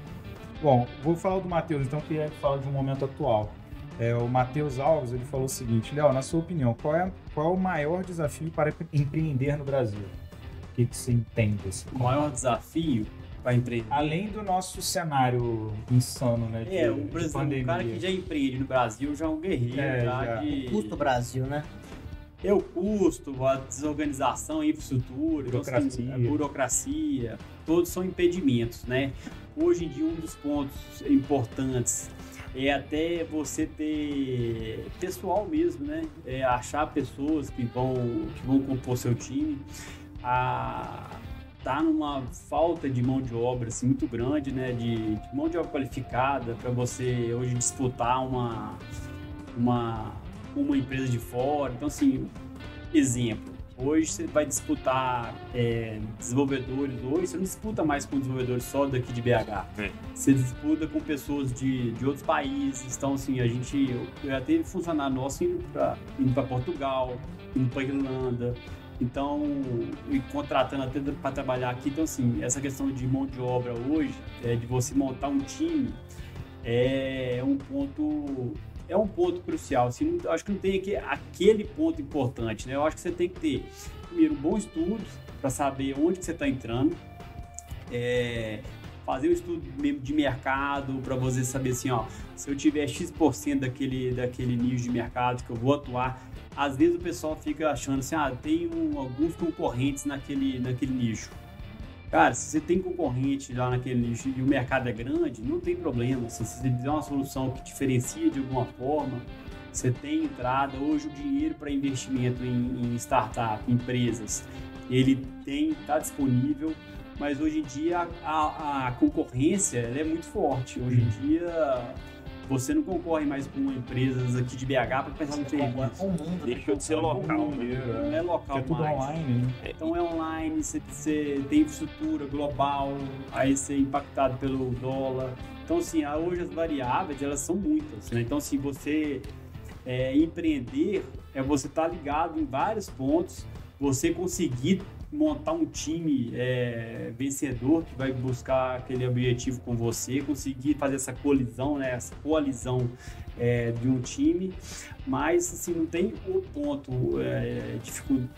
Bom, vou falar do Matheus, então, que é fala de um momento atual. É, o Matheus Alves ele falou o seguinte: Léo, na sua opinião, qual é, qual é o maior desafio para empreender no Brasil? O que, que você entende? Assim? O maior desafio para empreender. Além do nosso cenário insano, né? De, É, o, Brasil, o cara que já empreende no Brasil já é um guerreiro, É, já, já. de... Custo Brasil, né? É o custo, a desorganização, a infraestrutura, então, assim, Burocracia. a burocracia, todos são impedimentos, né? Hoje em dia, um dos pontos importantes é até você ter pessoal mesmo, né? É achar pessoas que vão, que vão compor seu time. A, tá numa falta de mão de obra assim, muito grande, né? De, de mão de obra qualificada para você hoje disputar uma, uma, uma empresa de fora. Então, assim, exemplo. Hoje você vai disputar é, desenvolvedores. Hoje você não disputa mais com desenvolvedores só daqui de BH. É. Você disputa com pessoas de, de outros países. Então, assim, a gente. Eu já teve funcionário nosso indo para Portugal, indo para Irlanda. Então, e contratando até para trabalhar aqui. Então, assim, essa questão de mão de obra hoje, é, de você montar um time, é um ponto é um ponto crucial. Assim, não- acho que não tem aqui, aquele ponto importante, né? Eu acho que você tem que ter primeiro um bom estudo para saber onde que você está entrando, é, fazer um estudo de mercado para você saber assim, ó, se eu tiver x% daquele daquele nicho de mercado que eu vou atuar, às vezes o pessoal fica achando assim, ah, tem um- alguns concorrentes naquele naquele nicho. Cara, se você tem concorrente lá naquele nicho e o mercado é grande, não tem problema. Se você fizer uma solução que diferencia de alguma forma, você tem entrada. Hoje o dinheiro para investimento em, em startup, em empresas, ele tem, está disponível, mas hoje em dia a, a concorrência ela é muito forte. Hoje em dia você não concorre mais com empresas aqui de BH para Você concorre serviço. mundo. né? Deixou de ser local. Não é local É tudo mais. online, né? Então é online, você, você tem infraestrutura global, aí você é impactado pelo dólar. Então, assim, a- hoje as variáveis, elas são muitas, né? Então, se você é, empreender, é você estar ligado em vários pontos, você conseguir montar um time é, vencedor que vai buscar aquele objetivo com você, conseguir fazer essa colisão, né? Essa coalizão é, de um time, mas, assim, não tem o ponto é, dificu-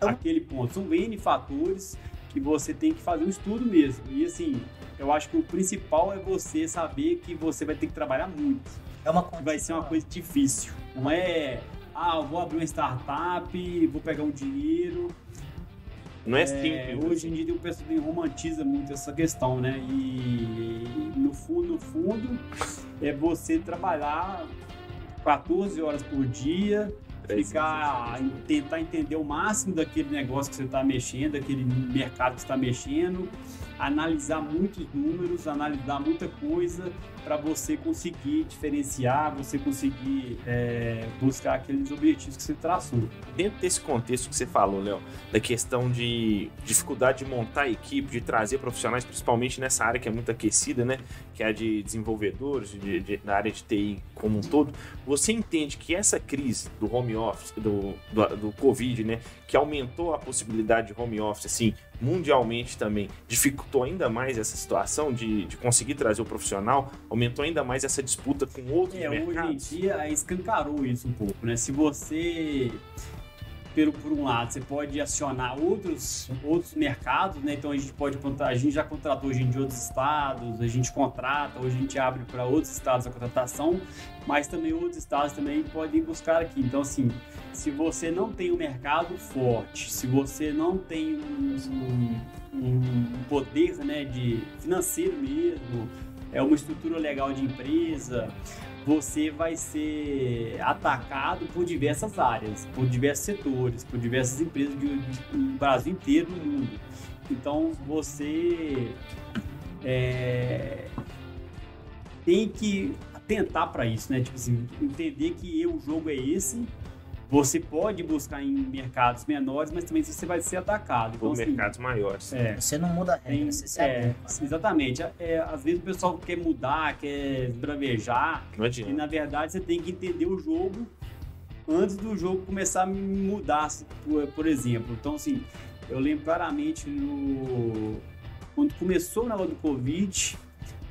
aquele ponto. São N fatores que você tem que fazer um estudo mesmo. E assim, eu acho que o principal é você saber que você vai ter que trabalhar muito. É uma Que vai ser uma coisa difícil. Não é, ah, eu vou abrir uma startup, vou pegar um dinheiro. Não é É, simples. hoje em dia o pessoal romantiza muito essa questão, né? E no fundo, no fundo, é você trabalhar 14 horas por dia, ficar, tentar entender o máximo daquele negócio que você está mexendo, daquele mercado que está mexendo, analisar muitos números, analisar muita coisa para você conseguir diferenciar, você conseguir é, buscar aqueles objetivos que você traçou. Dentro desse contexto que você falou, Léo, da questão de dificuldade de montar equipe, de trazer profissionais, principalmente nessa área que é muito aquecida, né? Que é a de desenvolvedores, de, de, da área de TI como um todo, você entende que essa crise do home office, do, do, do Covid, né? Que aumentou a possibilidade de home office, assim, mundialmente também, dificultou ainda mais essa situação de, de conseguir trazer o profissional, aumentou ainda mais essa disputa com outros é, mercados. Hoje em dia escancarou isso um pouco, né? Se você pelo por um lado, você pode acionar outros, outros mercados, né? Então a gente pode a gente já contratou hoje em dia outros estados, a gente contrata, hoje a gente abre para outros estados a contratação, mas também outros estados também podem buscar aqui. Então assim, se você não tem um mercado forte, se você não tem um, um poder, né, de financeiro mesmo, é uma estrutura legal de empresa, você vai ser atacado por diversas áreas, por diversos setores, por diversas empresas do Brasil inteiro, no mundo. Então você é, tem que atentar para isso, né? Tipo assim, entender que o jogo é esse você pode buscar em mercados menores, mas também você vai ser atacado. Então, Por assim, mercados maiores. É, você não muda a regra, tem, você se é, Exatamente. É, às vezes o pessoal quer mudar, quer bravejar. Não adianta. E na verdade você tem que entender o jogo antes do jogo começar a mudar, por, por exemplo. Então, assim, eu lembro claramente no... quando começou o negócio do Covid,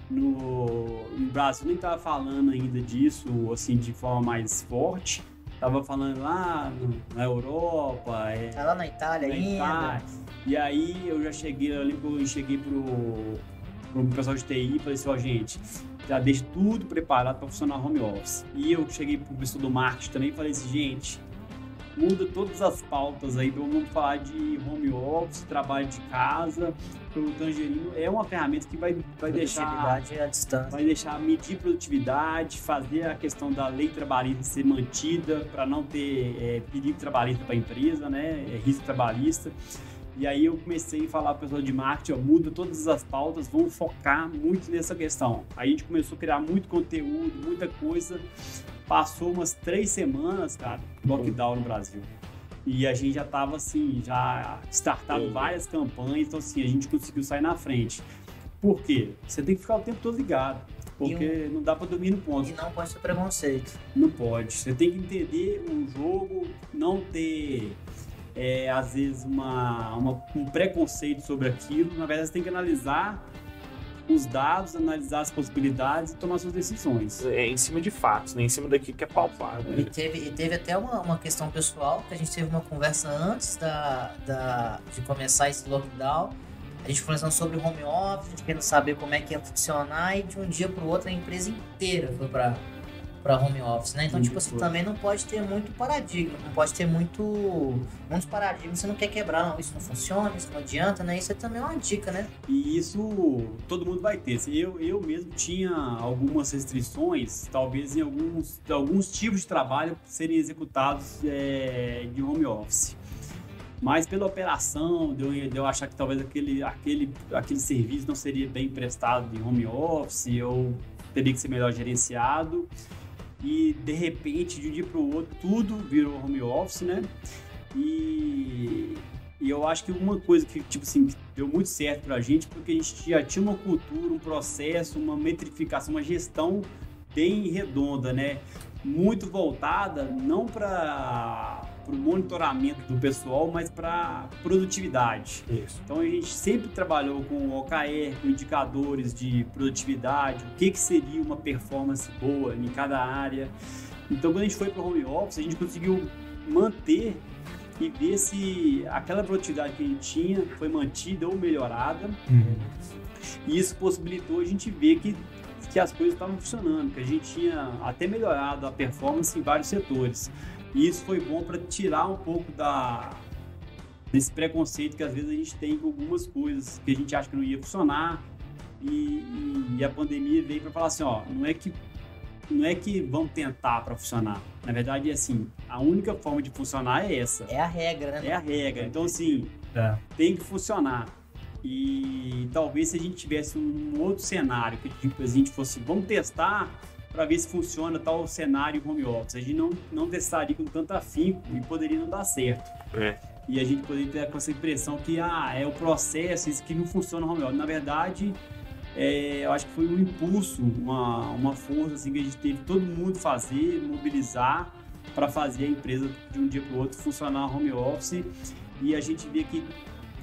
no, no Brasil nem estava falando ainda disso, assim, de forma mais forte tava falando lá na Europa. É, tá lá na Itália na ainda. Itália. E aí eu já cheguei, eu lembro eu cheguei pro, pro pessoal de TI e falei assim, ó, oh, gente, já deixa tudo preparado para funcionar home office. E eu cheguei pro pessoal do marketing também e falei assim, gente, muda todas as pautas aí, vamos falar de home office, trabalho de casa. O Tangerino é uma ferramenta que vai, vai deixar à distância. vai deixar medir produtividade, fazer a questão da lei trabalhista ser mantida para não ter é, perigo trabalhista para a empresa, né, é, risco trabalhista. E aí eu comecei a falar para o pessoal de marketing, ó, muda todas as pautas, vamos focar muito nessa questão. Aí a gente começou a criar muito conteúdo, muita coisa Passou umas três semanas, cara, lockdown no Brasil. E a gente já tava assim, já startado várias campanhas, então assim, a gente conseguiu sair na frente. Por quê? Você tem que ficar o tempo todo ligado. Porque um... não dá para dormir no ponto. E não pode ter preconceito. Não pode. Você tem que entender o jogo, não ter, é, às vezes, uma, uma, um preconceito sobre aquilo. Na verdade, você tem que analisar os dados, analisar as possibilidades e tomar suas decisões. É em cima de fatos, né? em cima daquilo que é palpável. E teve, e teve até uma, uma questão pessoal, que a gente teve uma conversa antes da, da, de começar esse lockdown. A gente conversando sobre home office, a gente querendo saber como é que ia funcionar, e de um dia para o outro a empresa inteira foi para para home office, né? Então, tipo assim, também não pode ter muito paradigma, não pode ter muito muitos paradigmas, você não quer quebrar, não, isso não funciona, isso não adianta, né? Isso é também uma dica, né? E isso todo mundo vai ter. Eu, eu mesmo tinha algumas restrições, talvez em alguns, alguns tipos de trabalho serem executados é, de home office. Mas pela operação, de eu, de eu achar que talvez aquele, aquele, aquele serviço não seria bem prestado de home office, ou teria que ser melhor gerenciado e de repente, de um dia para o outro, tudo virou home office, né? E, e eu acho que uma coisa que, tipo assim, deu muito certo para a gente, porque a gente já tinha uma cultura, um processo, uma metrificação, uma gestão bem redonda, né? Muito voltada não para para o monitoramento do pessoal, mas para produtividade. Isso. Então a gente sempre trabalhou com OKR, com indicadores de produtividade, o que, que seria uma performance boa em cada área. Então quando a gente foi para o home office, a gente conseguiu manter e ver se aquela produtividade que a gente tinha foi mantida ou melhorada. Uhum. E isso possibilitou a gente ver que, que as coisas estavam funcionando, que a gente tinha até melhorado a performance em vários setores. E isso foi bom para tirar um pouco da desse preconceito que às vezes a gente tem com algumas coisas que a gente acha que não ia funcionar. E, e a pandemia veio para falar assim, ó, não é que não é que vamos tentar para funcionar. Na verdade, é assim, a única forma de funcionar é essa. É a regra, né? É a regra. Então, assim, É. tem que funcionar. E talvez se a gente tivesse um outro cenário, que tipo, a gente fosse, vamos testar para ver se funciona tal cenário home office. A gente não, não testaria com tanto afinco e poderia não dar certo. É. E a gente poderia ter com essa impressão que ah, é o processo, isso que não funciona home office. Na verdade, é, eu acho que foi um impulso, uma, uma força assim, que a gente teve todo mundo fazer, mobilizar para fazer a empresa de um dia para o outro funcionar home office. E a gente vê que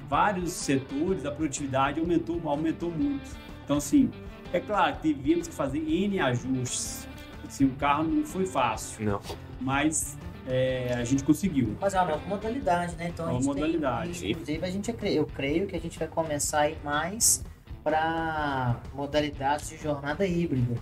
vários setores, a produtividade aumentou, aumentou muito. Então, assim, é claro que tivemos que fazer N ajustes. Assim, o carro não foi fácil, Não. mas é, a gente conseguiu. Mas é uma nova modalidade, né? Então a Uma gente modalidade. Tem, inclusive, a gente, eu creio que a gente vai começar a ir mais para modalidades de jornada híbrida.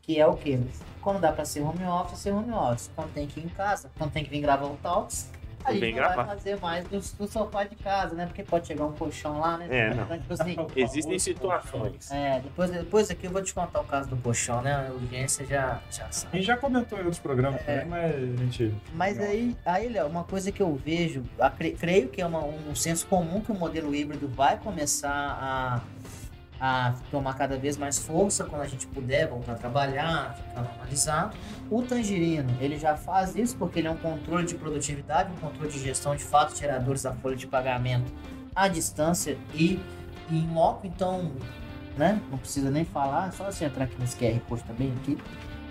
Que é o quê? Quando dá para ser home office, ser home office. Quando tem que ir em casa, quando tem que vir gravar o Talks, a gente Vem não gravar. vai fazer mais do, do sofá de casa, né? Porque pode chegar um colchão lá, né? É, não. Então, tipo assim, Existem situações. é, depois, depois aqui eu vou te contar o caso do colchão, né? A audiência já, já A sabe. gente já comentou em outros programas É. também, mas a gente. Mas aí, aí Léo, uma coisa que eu vejo, creio que é uma- um senso comum que o modelo híbrido vai começar a, a tomar cada vez mais força quando a gente puder voltar a trabalhar, ficar normalizado. O Tangerino, ele já faz isso porque ele é um controle de produtividade, um controle de gestão de fatos geradores da folha de pagamento à distância e, e em loco, então, né, não precisa nem falar, é só você entrar aqui nesse QR Code também, aqui,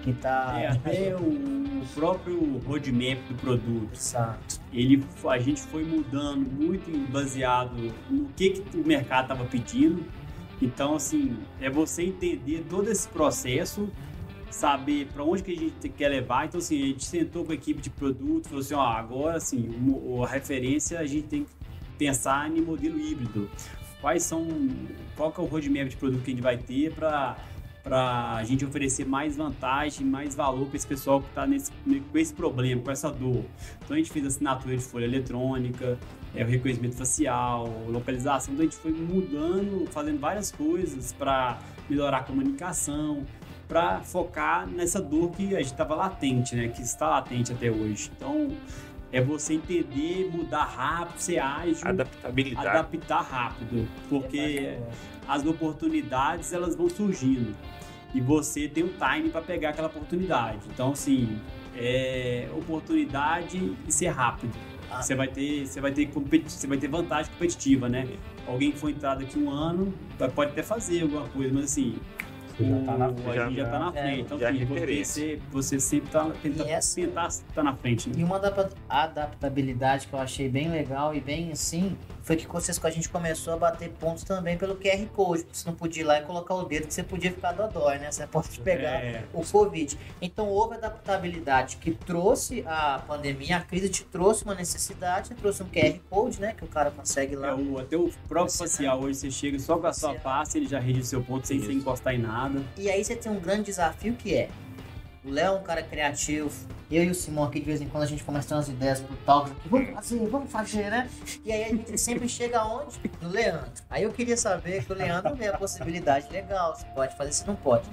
que tá... É, até o próprio roadmap do produto. Exato. ele a gente foi mudando muito baseado no que, que o mercado estava pedindo. Então, assim, é você entender todo esse processo, saber para onde que a gente quer levar. Então, assim, a gente sentou com a equipe de produto, falou assim, ó, agora, assim, a referência a gente tem que pensar em modelo híbrido. Quais são, qual que é o roadmap de produto que a gente vai ter para para a gente oferecer mais vantagem, mais valor para esse pessoal que está com esse problema, com essa dor. Então a gente fez assinatura de folha eletrônica, é, o reconhecimento facial, localização. Então a gente foi mudando, fazendo várias coisas para melhorar a comunicação, para focar nessa dor que a gente estava latente, né? Que está latente até hoje. Então é você entender, mudar rápido, ser ágil, Adaptabilidade. adaptar rápido, porque as oportunidades elas vão surgindo e você tem um time para pegar aquela oportunidade. Então, assim, é oportunidade e ser rápido. Ah. Você vai ter, você vai ter, competi- você vai ter vantagem competitiva, né? Alguém que foi entrado aqui um ano vai- pode até fazer alguma coisa, mas assim, Você já tá na o- frente. já já. tá na É, frente. Então, já é assim, você, você sempre tá, tenta, essa- tentar estar na frente. Né? E uma adap- adaptabilidade que eu achei bem legal e bem assim, foi que vocês com a gente começou a bater pontos também pelo QR Code. porque Você não podia ir lá e colocar o dedo, que você podia ficar dodói, né? Você pode pegar É, o Covid. Então houve adaptabilidade que trouxe a pandemia, a crise te trouxe uma necessidade, trouxe um QR Code, né? Que o cara consegue É, lá. o, até o próprio facial hoje, você chega só com a sua face, ele já registra o seu ponto sem, Isso. sem encostar em nada. E aí você tem um grande desafio que é. O Léo é um cara criativo. Eu e o Simão aqui, de vez em quando, a gente começa a ter umas ideias pro talk. Vamos fazer, vamos fazer, né? E aí a gente sempre chega aonde? No Leandro. Aí eu queria saber que o Leandro vê a possibilidade legal. Se pode fazer, se não pode.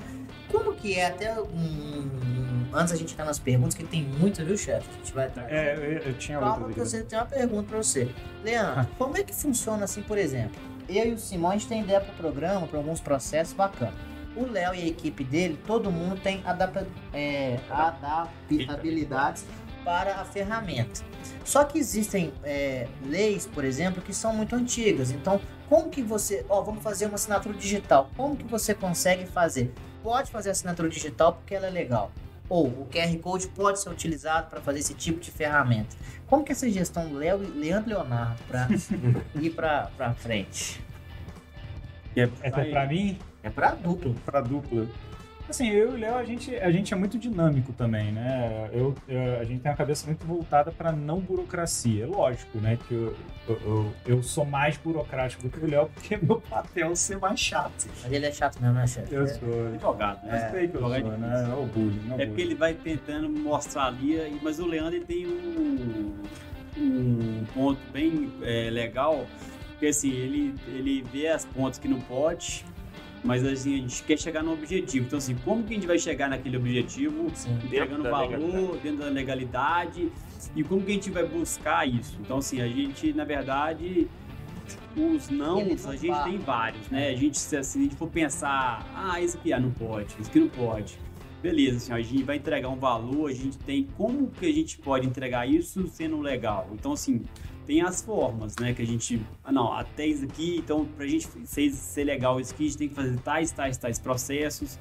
Como que é até um... Antes a gente entrar nas perguntas, que tem muita, viu, chefe? A gente vai atrás. É, eu, eu tinha Calma que você tem uma pergunta pra você. Leandro, como é que funciona assim, por exemplo? Eu e o Simão, a gente tem ideia pro programa, para alguns processos bacanas. O Léo e a equipe dele, todo mundo tem adapta, é, adaptabilidades para a ferramenta. Só que existem é, leis, por exemplo, que são muito antigas. Então, como que você... Ó, vamos fazer uma assinatura digital. Como que você consegue fazer? Pode fazer assinatura digital porque ela é legal. Ou o QR Code pode ser utilizado para fazer esse tipo de ferramenta. Como que essa gestão do Léo, Leandro Leonardo para ir para frente? É, Essa é pra mim? É para duplo. Pra dupla. Assim, eu e o Léo, a gente, a gente é muito dinâmico também, né? Eu, eu- a gente tem a cabeça muito voltada pra não burocracia. É Lógico, né? Que eu, eu, eu- eu sou mais burocrático do que o Léo, porque meu papel é ser mais chato. Mas ele é chato mesmo, né, chefe? Eu É. sou. jogado, né? Eu sei que eu jogar sou, é né? É o bullying. não É porque ele vai tentando mostrar ali, mas o Leandro ele tem um, um ponto bem é, legal, porque assim, ele, ele vê as pontas que não pode mas assim, a gente quer chegar no objetivo. Então, assim, como que a gente vai chegar naquele objetivo? Sim. Entregando valor, legalidade. dentro da legalidade. E como que a gente vai buscar isso? Então, assim, a gente, na verdade, os não, a gente tem vários, né? A gente, se assim, a gente for pensar, ah, isso aqui ah, não pode, isso aqui não pode. Beleza, assim, a gente vai entregar um valor, a gente tem como que a gente pode entregar isso sendo legal. Então, assim, tem as formas, né? Que a gente. Ah, não, até isso aqui, então, pra gente ser, ser legal isso aqui, a gente tem que fazer tais, tais, tais processos.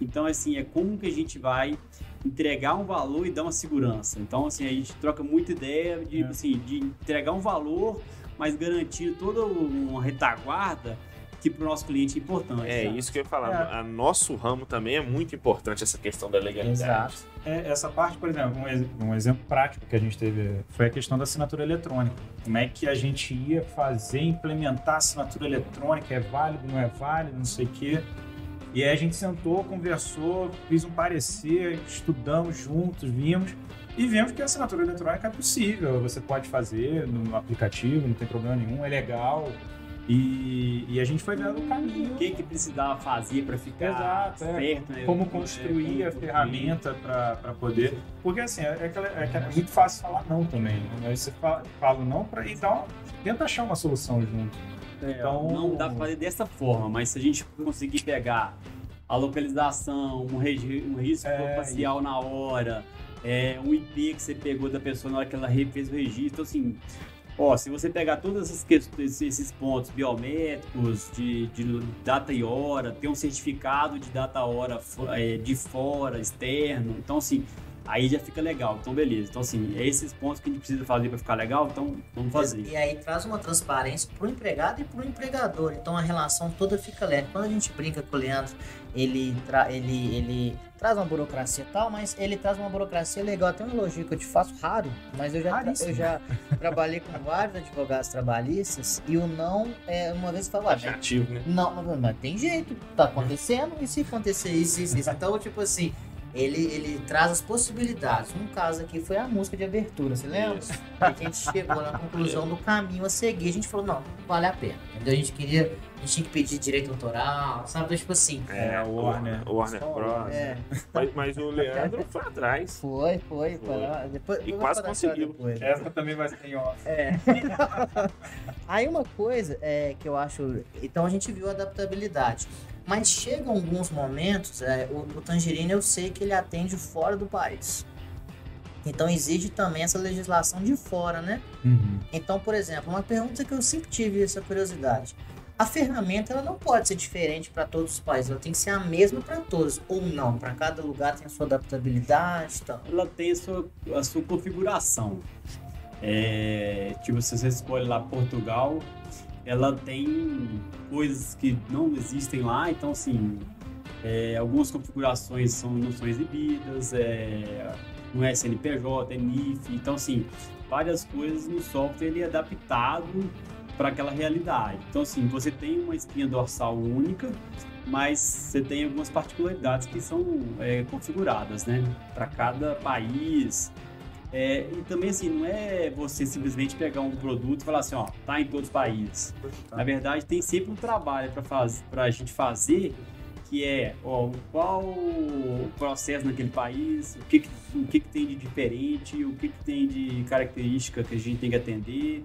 Então, assim, é como que a gente vai entregar um valor e dar uma segurança. Então, assim, a gente troca muita ideia de, É. assim, de entregar um valor, mas garantir toda uma retaguarda que para o nosso cliente é importante. É sabe? isso que eu ia falar. É. A nosso ramo também é muito importante essa questão da legalidade. Exato. É, essa parte, por exemplo, um, um exemplo prático que a gente teve foi a questão da assinatura eletrônica. Como é que a gente ia fazer, implementar assinatura eletrônica? É válido, não é válido, não sei o quê. E aí a gente sentou, conversou, fez um parecer, estudamos juntos, vimos e vimos que a assinatura eletrônica é possível. Você pode fazer no aplicativo, não tem problema nenhum, é legal. E, e a gente foi vendo o caminho. O que, que precisava fazer para ficar Exato, é. certo, né? como É, construir como a ferramenta para poder. Porque assim, é, é é é muito fácil falar não também. Né? Aí você fala, fala não para e uma- tenta achar uma solução junto. É, Então- Não dá para fazer dessa forma, mas se a gente conseguir pegar a localização, um, regi- um risco É, facial na hora, é, um IP que você pegou da pessoa na hora que ela fez o registro, assim. Ó, se você pegar todos esses, esses pontos biométricos de, de data e hora, ter um certificado de data e hora é, de fora, externo, então assim, aí já fica legal. Então beleza. Então assim, é esses pontos que a gente precisa fazer para ficar legal, então vamos fazer. E aí traz uma transparência pro empregado e pro empregador. Então a relação toda fica leve. Quando a gente brinca com o Leandro, ele, tra ele, ele traz uma burocracia e tal, mas ele traz uma burocracia legal. Tem um elogio que eu te faço raro, mas eu já, eu já trabalhei com vários advogados trabalhistas e o não, é, uma vez falou, ah, né? não, mas, mas tem jeito, tá acontecendo, e se acontecer isso, isso, isso? Então, tipo assim, ele, ele traz as possibilidades. Um caso aqui foi a música de abertura, você lembra? Isso. Que a gente chegou na conclusão do caminho a seguir. A gente falou, não, não vale a pena. Entendeu? A gente queria, a gente tinha que pedir direito autoral, sabe? Tipo assim. É, o Warner. O Warner Bros. É, Mas, mas o Leandro foi atrás. foi, foi. foi. Foi. Depois, E quase conseguiu. depois. Essa também vai ser em off. É. Aí uma coisa é, que eu acho. Então a gente viu a adaptabilidade. Mas chegam alguns momentos, é, o, o Tangerina eu sei que ele atende fora do país. Então exige também essa legislação de fora, né? Uhum. Então, por exemplo, uma pergunta que eu sempre tive essa curiosidade. A ferramenta ela não pode ser diferente para todos os países, ela tem que ser a mesma para todos, ou não, para cada lugar tem a sua adaptabilidade e tal. ela tem a sua, a sua configuração. É, tipo, se você escolhe lá Portugal, ela tem coisas que não existem lá, então assim, é, algumas configurações são, não são exibidas, é, não é CNPJ, é NIF, então assim, várias coisas no software ele é adaptado para aquela realidade. Então assim, você tem uma espinha dorsal única, mas você tem algumas particularidades que são é, configuradas, né, para cada país. É, e também assim, não é você simplesmente pegar um produto e falar assim, ó, tá em todos os países. Na verdade, tem sempre um trabalho para a gente fazer que é ó, qual o processo naquele país, o que, que- o que, que tem de diferente, o que, que tem de característica que a gente tem que atender,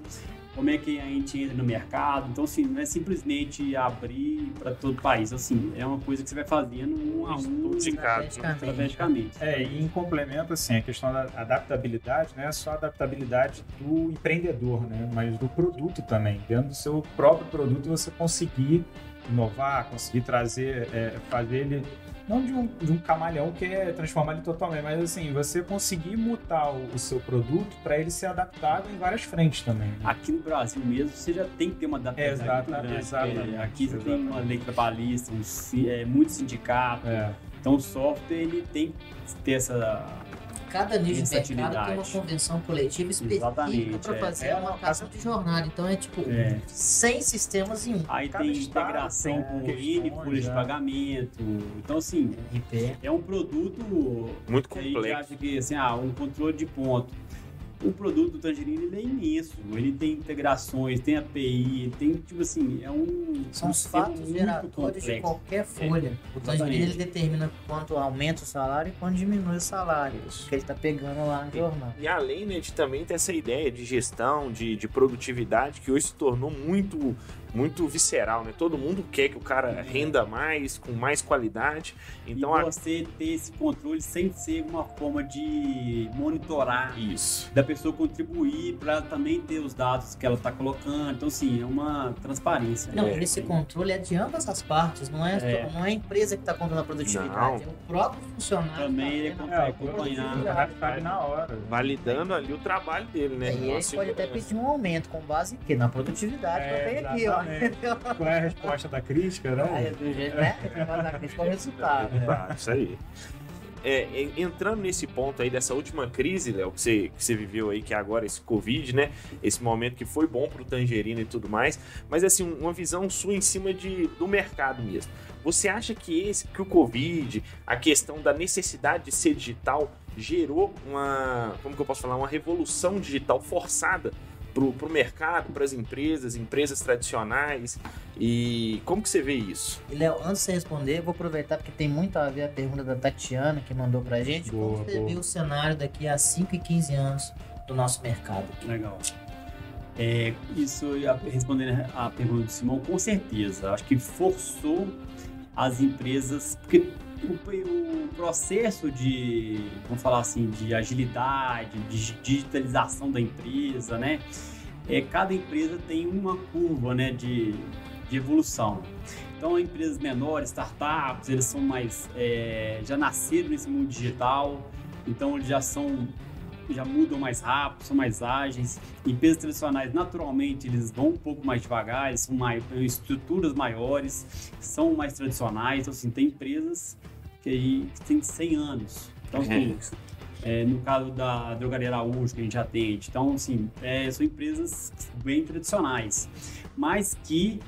como é que a gente entra no mercado. Então, assim, não é simplesmente abrir para todo o país. Assim, é uma coisa que você vai fazendo um a um, estrategicamente. É, e em complemento, assim, a questão da adaptabilidade não é só a adaptabilidade do empreendedor, né? Mas do produto também. Dentro do seu próprio produto, você conseguir inovar, conseguir trazer, é, fazer ele, não de um, de um camaleão que é transformar ele totalmente, mas assim, você conseguir mutar o, o seu produto para ele ser adaptado em várias frentes também. né? Aqui no Brasil mesmo, você já tem que ter uma adaptabilidade grande. exatamente, É, Aqui você tem uma exatamente. lei trabalhista, um, é, muito sindicato. É. Então o software ele tem que ter essa. Cada nicho de mercado tem uma convenção coletiva específica para é. fazer É, a marcação de jornada. Então é tipo É. 100 sistemas em um. Aí Cada tem estado integração tem com N folhas de é. pagamento. Então, assim, IP. é um produto Muito que a gente complexo. acha que assim, ah, um controle de ponto. O produto do Tangerine ele é imenso. Ele tem integrações, tem API, tem, tipo assim, é um. São um os fatos muito geradores de qualquer folha. o Tangerine ele determina quanto aumenta o salário e quanto diminui o salário. Isso. Que ele tá pegando lá no jornal. E além né, de também ter essa ideia de gestão, de, de produtividade, que hoje se tornou muito muito visceral, né? Todo mundo quer que o cara renda mais, com mais qualidade. Então, e a... você ter esse controle sem ser uma forma de monitorar isso. da pessoa contribuir para também ter os dados que ela está colocando. Então, sim, é uma transparência. Não, É, esse sim. controle é de ambas as partes, não é, É. não é a empresa que está controlando a produtividade, é o próprio funcionário. Também que ele tá consegue vendo a acompanhar. Sabe na hora. Validando ali o trabalho dele, né? É, e ele pode até pedir um aumento com base em quê? Na produtividade que eu É, tenho aqui, ó. Exatamente. Qual é a resposta da crítica, Aí, né? do jeito, né? Mas a crítica é o resultado. né? Tá, isso aí. É, en- entrando nesse ponto aí dessa última crise, Léo, que você, que você viveu aí, que é agora esse Covid, né? Esse momento que foi bom pro Tangerina e tudo mais, mas assim, uma visão sua em cima de, do mercado mesmo. Você acha que esse, que o Covid, a questão da necessidade de ser digital, gerou uma, como que eu posso falar, uma revolução digital forçada pro, pro mercado, para as empresas, empresas tradicionais? E como que você vê isso? E Léo, antes de você responder, eu vou aproveitar porque tem muito a ver a pergunta da Tatiana que mandou pra gente. Boa, Como você boa. viu o cenário daqui a 5 e 15 anos do nosso mercado? Legal. É, isso, respondendo a pergunta do Simão, com certeza. Acho que forçou as empresas, porque o, o processo de, vamos falar assim, de agilidade, de digitalização da empresa, né? É, cada empresa tem uma curva, né, de, de evolução. Então, empresas menores, startups, eles são mais, é, já nasceram nesse mundo digital, então eles já são já mudam mais rápido, são mais ágeis. Empresas tradicionais, naturalmente, eles vão um pouco mais devagar, eles são mais, estruturas maiores, são mais tradicionais. Então, assim, tem empresas que aí têm 100 anos. Então, assim, é, no caso da Drogaria Araújo, que a gente atende. Então, assim, é, são empresas bem tradicionais, mas que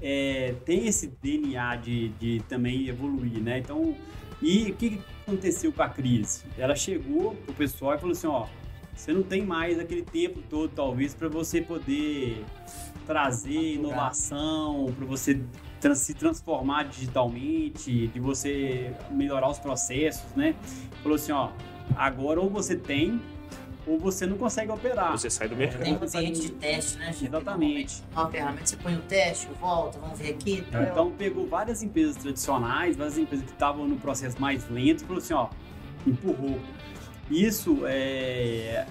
é, tem esse DNA de, de também evoluir, né? Então, e o que que aconteceu com a crise? Ela chegou pro pessoal e falou assim, ó, você não tem mais aquele tempo todo, talvez, para você poder trazer inovação, para você trans- se transformar digitalmente, de você melhorar os processos, né? Falou assim, ó, agora ou você tem ou você não consegue operar. Você sai do mercado. Tem um ambiente de teste, né, chefe? Exatamente. Uma ferramenta, você põe o teste, volta, vamos ver aqui. tal. Então pegou várias empresas tradicionais, várias empresas que estavam no processo mais lento, e falou assim, ó, empurrou. Isso é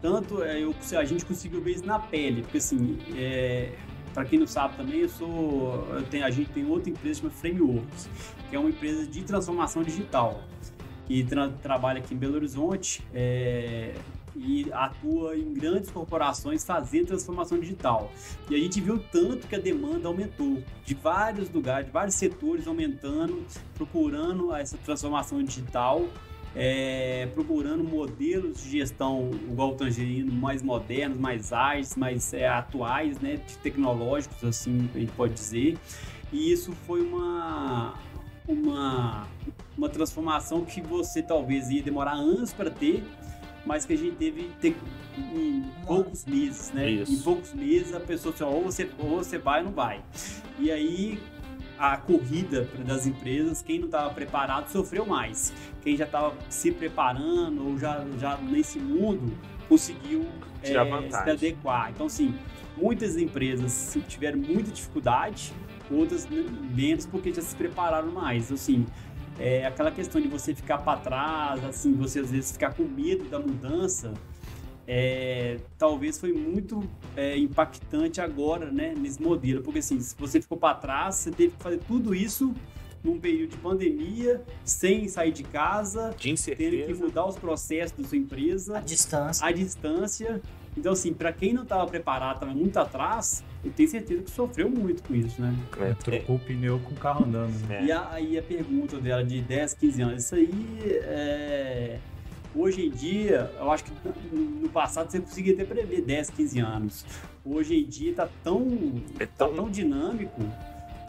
tanto é, eu, a gente conseguiu ver isso na pele, porque assim, é, para quem não sabe também, eu sou, eu tenho, a gente tem outra empresa chamada Frameworks, que é uma empresa de transformação digital que tra- trabalha aqui em Belo Horizonte. é, e atua em grandes corporações fazendo transformação digital. E a gente viu tanto que a demanda aumentou, de vários lugares, de vários setores aumentando, procurando essa transformação digital, é, procurando modelos de gestão igual o Tangerino, mais modernos, mais ágeis, mais é, atuais, né, tecnológicos, assim a gente pode dizer. E isso foi uma, uma, uma transformação que você talvez ia demorar anos para ter, mas que a gente teve ter em poucos meses, né? Isso. Em poucos meses a pessoa assim, ó, ou você ou você vai ou não vai. E aí a corrida das empresas, quem não estava preparado sofreu mais. Quem já estava se preparando ou já, já nesse mundo conseguiu eh, se adequar. Então, assim, muitas empresas tiveram muita dificuldade, outras menos porque já se prepararam mais. Assim, é aquela questão de você ficar para trás, assim, você às vezes ficar com medo da mudança, é, talvez foi muito é, impactante agora, né, nesse modelo, porque assim, se você ficou para trás, você teve que fazer tudo isso num período de pandemia, sem sair de casa, De tendo que mudar os processos da sua empresa A distância. à distância. Então, assim, para quem não estava preparado, estava muito atrás, eu tenho certeza que sofreu muito com isso, né? É, Trocou o pneu com o carro andando. Né? É. E a- aí a pergunta dela de 10, 15 anos, isso aí é... Hoje em dia, eu acho que no passado você conseguia até prever 10, 15 anos. Hoje em dia tá tão, É tá tão- tão dinâmico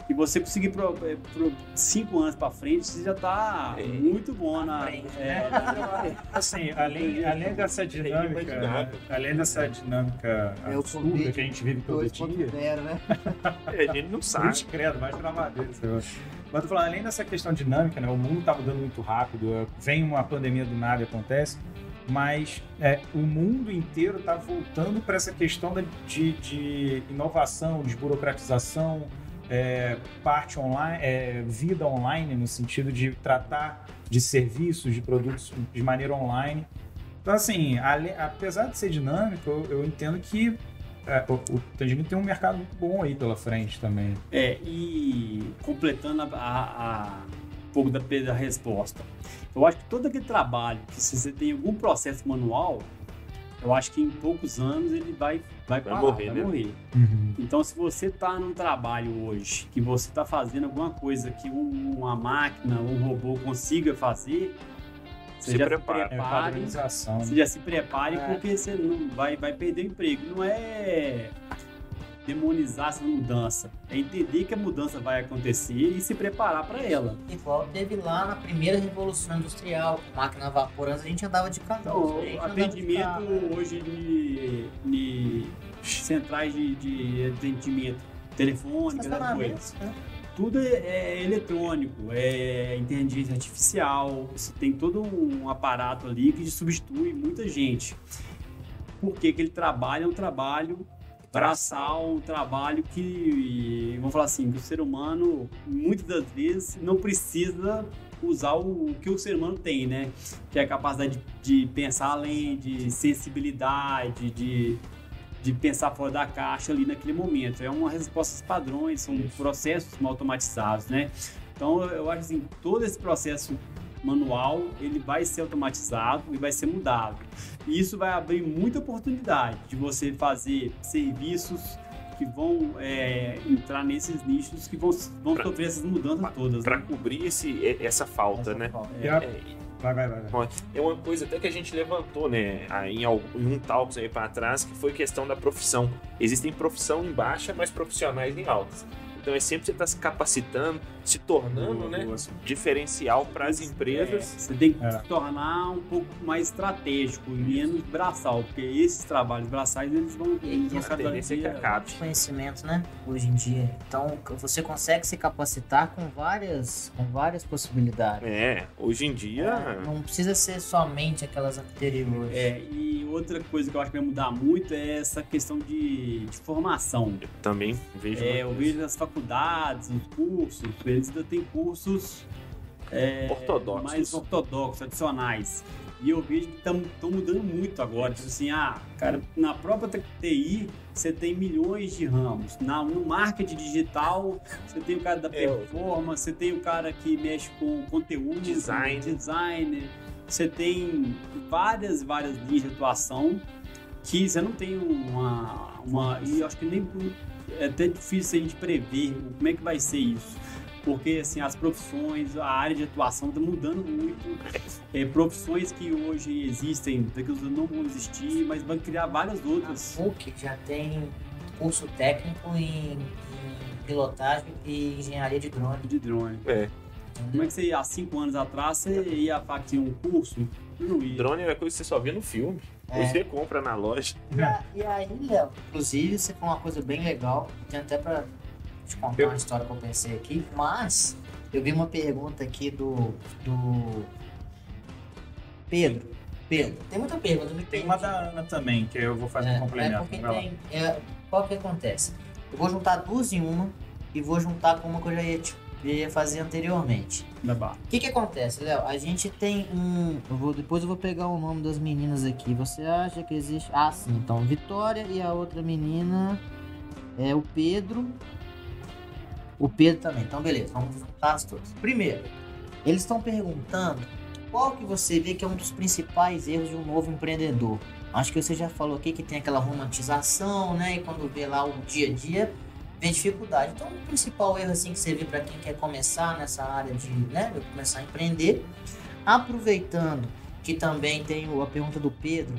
E você conseguir por, é, por cinco anos para frente, você já está É. muito bom na. frente, é, Assim, além, além dessa dinâmica, né? além dessa dinâmica É absurda Covid que a gente vive todo dia, 2.0, né? É, a gente não sabe. Credo, mais travadeira esse negócio. Mas tô falando, além dessa questão dinâmica, né? O mundo tá mudando muito rápido, vem uma pandemia do nada e acontece, mas é, o mundo inteiro tá voltando para essa questão de, de inovação, desburocratização, é, parte online, é, vida online, no sentido de tratar de serviços, de produtos de maneira online. Então, assim, apesar de ser dinâmico, eu, eu entendo que é, o, o Tangerine tem um mercado muito bom aí pela frente também. É, e completando a, a- a- um pouco da, da resposta, eu acho que todo aquele trabalho, que se você tem algum processo manual, eu acho que em poucos anos ele vai, vai, parar, morrer, vai né? morrer. Então, se você está num trabalho hoje, que você está fazendo alguma coisa que um- uma máquina, um robô consiga fazer, você Se já prepara. se prepare, padronização. você já se prepare É. porque você não vai, vai perder o emprego. Não é demonizar essa mudança, é entender que a mudança vai acontecer e se preparar para ela. Igual teve lá na primeira Revolução Industrial, com máquina a vapor, antes a gente andava de carro. Então, a gente andava de atendimento carro. hoje de, de centrais de, de atendimento telefônico, essas coisas. Né? Tudo é, é eletrônico, é inteligência artificial, você tem todo um aparato ali que substitui muita gente. Porque aquele trabalho é um trabalho braçal, um trabalho que, vamos falar assim, que o ser humano, muitas das vezes, não precisa usar o, o que o ser humano tem, né? Que é a capacidade de, de pensar além, de sensibilidade, de, de pensar fora da caixa ali naquele momento. É uma respostas padrões, são processos mal automatizados, né? Então eu acho assim, todo esse processo manual ele vai ser automatizado e vai ser mudado. E isso vai abrir muita oportunidade de você fazer serviços que vão é, entrar nesses nichos que vão, vão Pra- sofrer essas mudanças todas. Pra né? cobrir esse, essa falta, Essa né? falta. A- É, Vai, vai, vai. vai. É uma coisa até que a gente levantou, né, em, um talks aí para trás, que foi questão da profissão. Existem profissão em baixa, mas profissionais em altas. Então é sempre você estar se capacitando, se tornando, né, Boa. diferencial para as É, empresas. você tem que É. se tornar um pouco mais estratégico e menos braçal, porque esses trabalhos braçais eles vão, eles vão A é que acabe. conhecimento, né? Hoje em dia. Então, você consegue se capacitar com várias, com várias possibilidades. É, hoje em dia, É, Não precisa ser somente aquelas anteriores. É, e outra coisa que eu acho que vai mudar muito é essa questão de, de formação. eu também vejo. É, eu vejo nas faculdades, nos cursos, eles ainda têm cursos é, Ortodoxos. mais ortodoxos, tradicionais. E eu vejo que estão mudando muito agora. Tipo assim, ah, cara, na própria TI você tem milhões de ramos. Na, no marketing digital, você tem o cara da É, performance, você tem o cara que mexe com conteúdo, Design. designer, você tem várias, várias linhas de atuação que você não tem uma. uma e eu acho que nem é até difícil a gente prever como é que vai ser isso. Porque assim, as profissões, a área de atuação está mudando muito. É, profissões que hoje existem, daqui a uns anos não vão existir, mas vão criar várias A outras. PUC já tem curso técnico em, em pilotagem e engenharia de drone. De drone. É, Como é que você, há cinco anos atrás, você ia tinha um curso? Não ia. drone era coisa que você só via no filme. É. Você compra na loja. E, a- e aí, Léo, inclusive, você falou uma coisa bem legal. Tem até pra te contar Eu- uma história que eu pensei aqui. Mas, eu vi uma pergunta aqui do. do. Pedro. Pedro. Tem muita pergunta, Tem uma da Ana também, que eu vou fazer um É, é complemento. lá. tem. É, qual que acontece? Eu vou juntar duas em uma e vou juntar com uma que eu já ia, te- ia fazer anteriormente. O que que acontece, Léo? A gente tem um. Eu vou, depois eu vou pegar o nome das meninas aqui. Você acha que existe. Ah, sim. Então, Vitória e a outra menina é o Pedro. O Pedro também. Então, beleza. Vamos juntar as duas. Primeiro, eles estão perguntando qual que você vê que é um dos principais erros de um novo empreendedor. Acho que você já falou aqui que tem aquela romantização, né? E quando vê lá o dia a dia, vem dificuldade. Então, o principal erro assim que você vê para quem quer começar nessa área de, né, começar a empreender, aproveitando que também tem a pergunta do Pedro,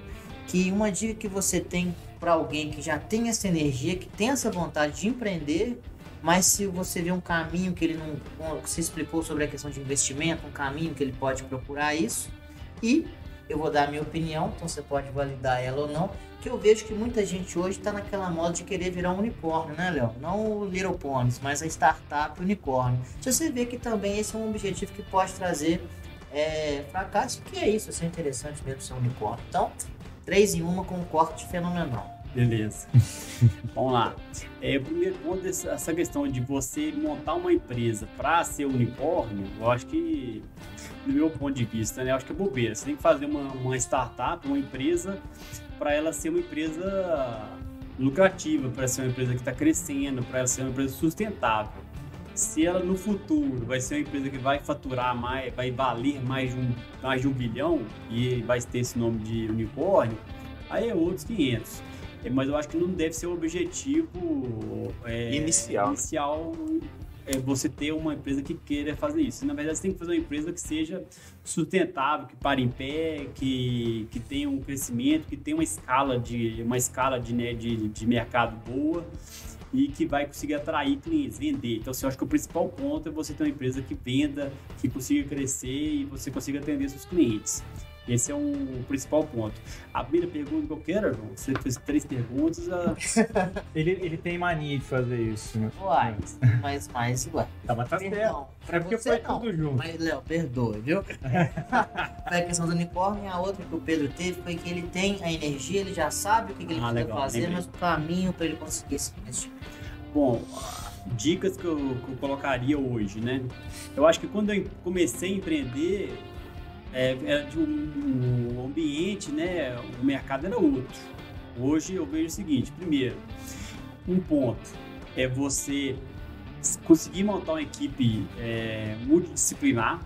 que uma dica que você tem para alguém que já tem essa energia, que tem essa vontade de empreender, Mas se você vê um caminho que ele não. Você explicou sobre a questão de investimento, um caminho que ele pode procurar isso. E eu vou dar a minha opinião, então você pode validar ela ou não. Que eu vejo que muita gente hoje está naquela moda de querer virar um unicórnio, né, Léo? Não o Little Ponies, mas a startup unicórnio. Se você vê que também esse é um objetivo que pode trazer é, fracasso, que é isso, isso é interessante mesmo ser um unicórnio. Então, três em uma com um corte fenomenal. Beleza. Vamos lá. É, o primeiro ponto essa questão de você montar uma empresa para ser unicórnio, eu acho que, no meu ponto de vista, né, eu acho que é bobeira. Você tem que fazer uma, uma startup, uma empresa, para ela ser uma empresa lucrativa, para ser uma empresa que está crescendo, para ela ser uma empresa sustentável. Se ela no futuro vai ser uma empresa que vai faturar mais, vai valer mais de um, mais de um bilhão e vai ter esse nome de unicórnio, aí é outros 500. É, mas eu acho que não deve ser o objetivo é, inicial. inicial é você ter uma empresa que queira fazer isso. Na verdade, você tem que fazer uma empresa que seja sustentável, que pare em pé, que, que tenha um crescimento, que tenha uma escala de uma escala de, né, de, de mercado boa e que vai conseguir atrair clientes, vender. Então, assim, eu acho que o principal ponto é você ter uma empresa que venda, que consiga crescer e você consiga atender seus clientes. Esse é o principal ponto. A primeira pergunta que eu quero, João, você fez três perguntas. A... ele, ele tem mania de fazer isso, né? Uai, mas, mas, ué. Tá, mas tá certo. É porque foi não. tudo junto. Mas, Léo, perdoa, viu? foi a questão do unicórnio a outra que o Pedro teve foi que ele tem a energia, ele já sabe o que, que ele ah, precisa legal, fazer, mas o caminho para ele conseguir esse investimento. Bom, dicas que eu, que eu colocaria hoje, né? Eu acho que quando eu comecei a empreender, é, é de um, um, ambiente, né? O mercado era outro. Hoje eu vejo o seguinte: primeiro, um ponto é você conseguir montar uma equipe é, multidisciplinar,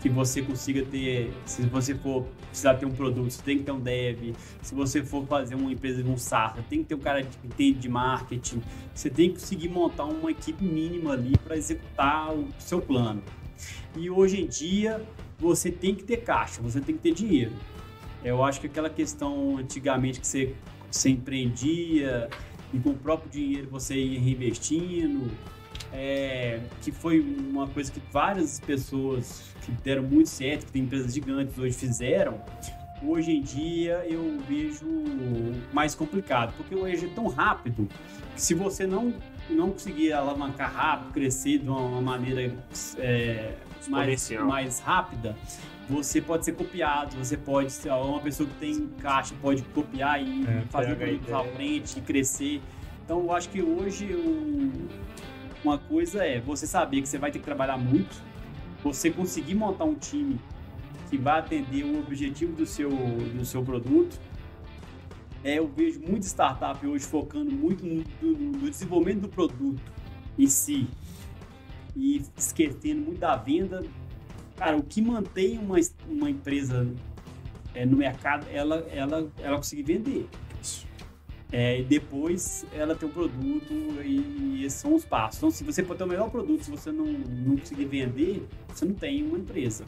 que você consiga ter, se você for precisar ter um produto, você tem que ter um dev, se você for fazer uma empresa de um SaaS, tem que ter um cara que entende de marketing, você tem que conseguir montar uma equipe mínima ali para executar o seu plano. E hoje em dia, você tem que ter caixa, você tem que ter dinheiro. Eu acho que aquela questão antigamente que você, você empreendia e com o próprio dinheiro você ia reinvestindo, é, que foi uma coisa que várias pessoas que deram muito certo, que tem empresas gigantes hoje fizeram, hoje em dia eu vejo mais complicado, porque hoje é tão rápido que se você não, não conseguir alavancar rápido, crescer de uma maneira é, mais, mais rápida, você pode ser copiado, você pode ser uma pessoa que tem caixa pode copiar e é, fazer produtos à frente e crescer. Então eu acho que hoje uma coisa é você saber que você vai ter que trabalhar muito, você conseguir montar um time que vai atender o objetivo do seu, do seu produto. É, eu vejo muita startup hoje focando muito no, no, no desenvolvimento do produto em si e esquecendo muito da venda. Cara, o que mantém uma, uma empresa é, no mercado, ela, ela, ela conseguir vender. É, e depois ela tem um produto e, e, esses são os passos. Então, se você for ter o melhor produto, se você não, não conseguir vender, você não tem uma empresa.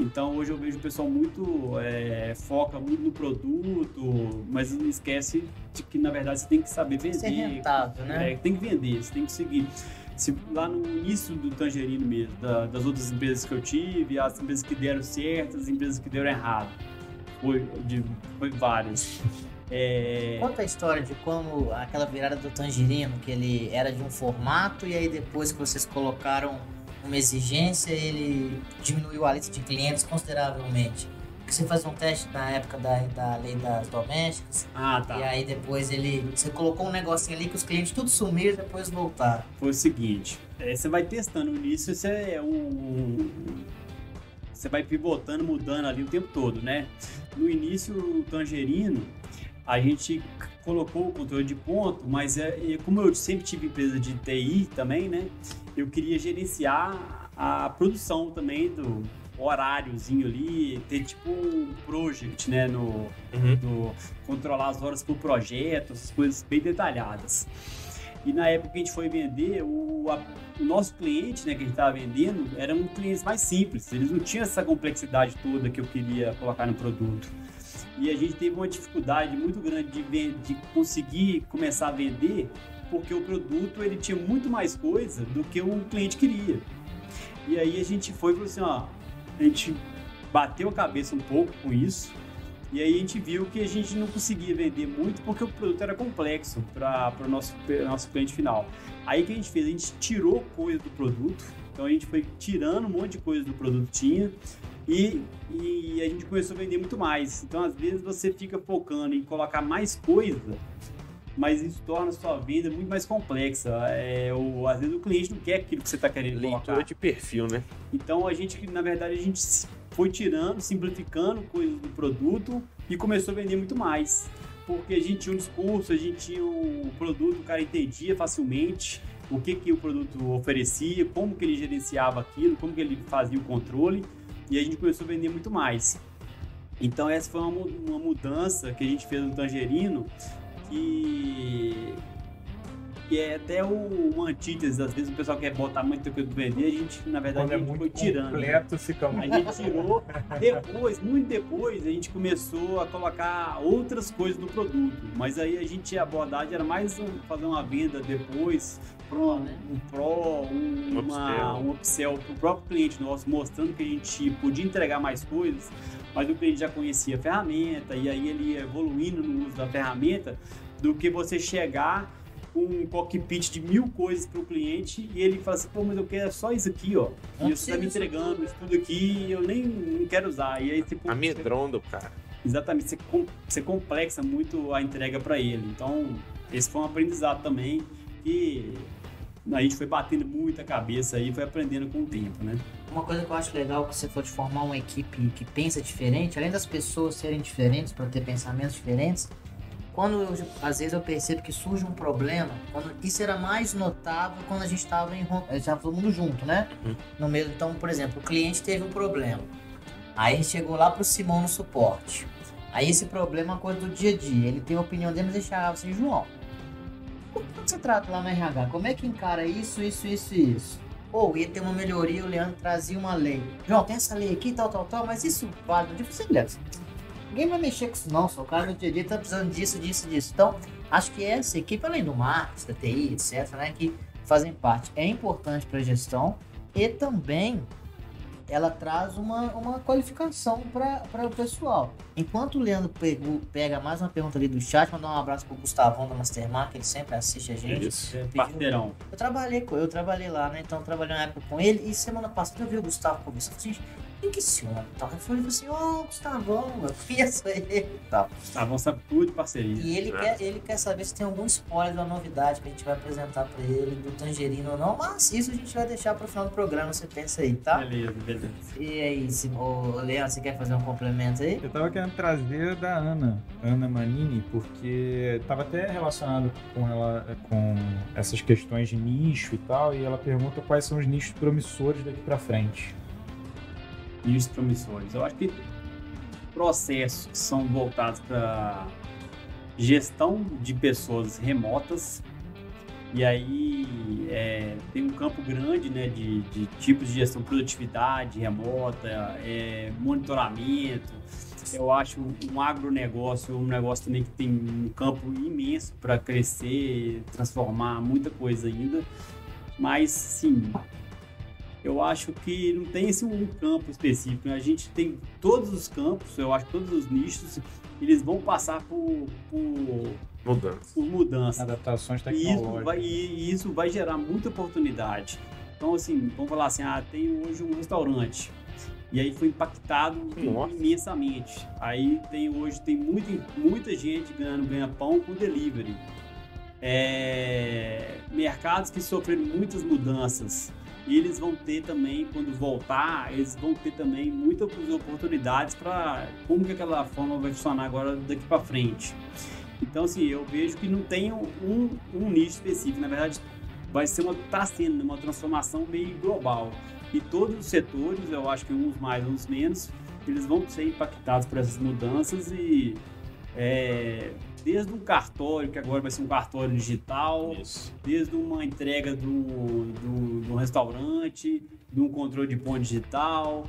Então, hoje eu vejo o pessoal muito é, foca muito no produto, mas não esquece de que, na verdade, você tem que saber vender. Ser rentável, né? É, tem que vender, você tem que seguir. Se, lá no início do Tangerino mesmo, da, das outras empresas que eu tive, as empresas que deram certo, as empresas que deram errado. Foi, de, foi várias. É... Conta a história de como aquela virada do Tangerino, que ele era de um formato e aí depois que vocês colocaram uma exigência, ele diminuiu a lista de clientes consideravelmente. Você faz um teste na época da, da lei das domésticas. Ah, tá. E aí depois ele. Você colocou um negocinho ali que os clientes tudo sumiram e depois voltaram. Foi o seguinte: é, você vai testando no início, você é um. Você vai pivotando, mudando ali o tempo todo, né? No início, o tangerino, a gente colocou o controle de ponto, mas é, como eu sempre tive empresa de TI também, né? Eu queria gerenciar a produção também do, horáriozinho ali, ter tipo um project, né? No, uhum. do, controlar as horas por projeto, essas coisas bem detalhadas. E na época que a gente foi vender, o, a, o nosso cliente, né, que a gente estava vendendo, eram clientes mais simples. Eles não tinham essa complexidade toda que eu queria colocar no produto. E a gente teve uma dificuldade muito grande de, de conseguir começar a vender porque o produto ele tinha muito mais coisa do que o cliente queria. E aí a gente foi e falou assim, ó, a gente bateu a cabeça um pouco com isso. E aí a gente viu que a gente não conseguia vender muito porque o produto era complexo para o nosso, nosso cliente final. Aí o que a gente fez? A gente tirou coisa do produto, então a gente foi tirando um monte de coisa do produto tinha e, e a gente começou a vender muito mais. Então às vezes você fica focando em colocar mais coisa, mas isso torna a sua venda muito mais complexa. É, ou, às vezes o cliente não quer aquilo que você está querendo Leitura colocar. de perfil, né? Então a gente, na verdade, a gente foi tirando, simplificando coisas do produto e começou a vender muito mais. Porque a gente tinha um discurso, a gente tinha um produto, o cara entendia facilmente o que, que o produto oferecia, como que ele gerenciava aquilo, como que ele fazia o controle, e a gente começou a vender muito mais. Então essa foi uma, uma mudança que a gente fez no Tangerino, que que é até o, uma antítese, às vezes o pessoal quer botar muita coisa pra vender, a gente, na verdade, Quando é a gente muito foi tirando. né? completo, fica A muito... gente tirou, depois, muito depois, a gente começou a colocar outras coisas no produto. Mas aí a gente, a abordagem era mais um- fazer uma venda depois, Pro, né? um Pro, um, Um uma, upsell. um upsell pro próprio cliente nosso, mostrando que a gente podia entregar mais coisas, mas o cliente já conhecia a ferramenta, e aí ele ia evoluindo no uso da ferramenta, do que você chegar com um cockpit de mil coisas para o cliente e ele fala assim, pô, mas eu quero só isso aqui, ó. E você tá me precisa entregando isso tudo aqui e eu nem não quero usar. E aí, tipo, Amedronda o cara. Exatamente, você, você complexa muito a entrega para ele. Então, esse foi um aprendizado também que a gente foi batendo muita cabeça aí e foi aprendendo com o tempo, né? Uma coisa que eu acho legal que você for de formar uma equipe que pensa diferente, além das pessoas serem diferentes para ter pensamentos diferentes, quando eu, às vezes eu percebo que surge um problema, quando isso era mais notável quando a gente estava em já todo mundo junto, né? Uhum. No mesmo, então, por exemplo, o cliente teve um problema. Aí a gente chegou lá pro Simão no suporte. Aí esse problema é uma coisa do dia a dia. Ele tem a opinião dele, mas ele assim, João, como que você trata lá no RH? Como é que encara isso, isso, isso e isso? Ou ia ter uma melhoria, o Leandro trazia uma lei. João, tem essa lei aqui, tal, tal, tal, mas isso vale dia você Leandro. Ninguém vai mexer com isso não, só o cara no dia a dia tá precisando disso, disso, disso. Então, acho que essa equipe, além do marketing, da TI, etc, né, que fazem parte, é importante para a gestão e também ela traz uma, uma qualificação para o pessoal. Enquanto o Leandro pegou, pega mais uma pergunta ali do chat, mandar um abraço pro Gustavão da Mastermind, que ele sempre assiste a gente. Isso. É, Parceirão. Eu trabalhei com eu trabalhei lá, né? Então eu trabalhei uma época com ele e semana passada eu vi o Gustavo conversando. Gente, quem que é esse homem? Tal. Eu falei assim, ó, Gustavão, eu conheço ele e tal. Tá, vamos saber tudo de parceria. E ele, É. quer, ele quer saber se tem algum spoiler da novidade que a gente vai apresentar pra ele, do Tangerino ou não, mas isso a gente vai deixar pro final do programa, você pensa aí, tá? Beleza, beleza. E aí, ô, Leandro, você quer fazer um complemento aí? Eu tava querendo trazer da Ana, Ana Manini, porque tava até relacionado com ela com essas questões de nicho e tal, e ela pergunta quais são os nichos promissores daqui pra frente. Nichos promissores. Eu acho que processos que são voltados para gestão de pessoas remotas. E aí é, tem um campo grande né, de, de tipos de gestão, produtividade remota, é, monitoramento. Eu acho um agronegócio um negócio também que tem um campo imenso para crescer, transformar muita coisa ainda. Mas, sim, eu acho que não tem esse um campo específico. né? A gente tem todos os campos, eu acho que todos os nichos, eles vão passar por, por, Mudança. por mudança. Adaptações E isso, tecnológicas. vai, e e isso vai gerar muita oportunidade. Então, assim, vamos falar assim, ah, tem hoje um restaurante. E aí foi impactado Nossa. imensamente. Aí tem hoje tem muita, muita gente ganhando ganha-pão com delivery. É, mercados que sofreram muitas mudanças. E eles vão ter também, quando voltar, eles vão ter também muitas oportunidades para como que aquela forma vai funcionar agora daqui para frente. Então, assim, eu vejo que não tem um, um nicho específico. Na verdade, vai ser uma, tá sendo uma transformação meio global. E todos os setores, eu acho que uns mais, uns menos, eles vão ser impactados por essas mudanças e é, desde um cartório, que agora vai ser um cartório digital, Isso. desde uma entrega do, do, do restaurante, de um controle de ponto digital,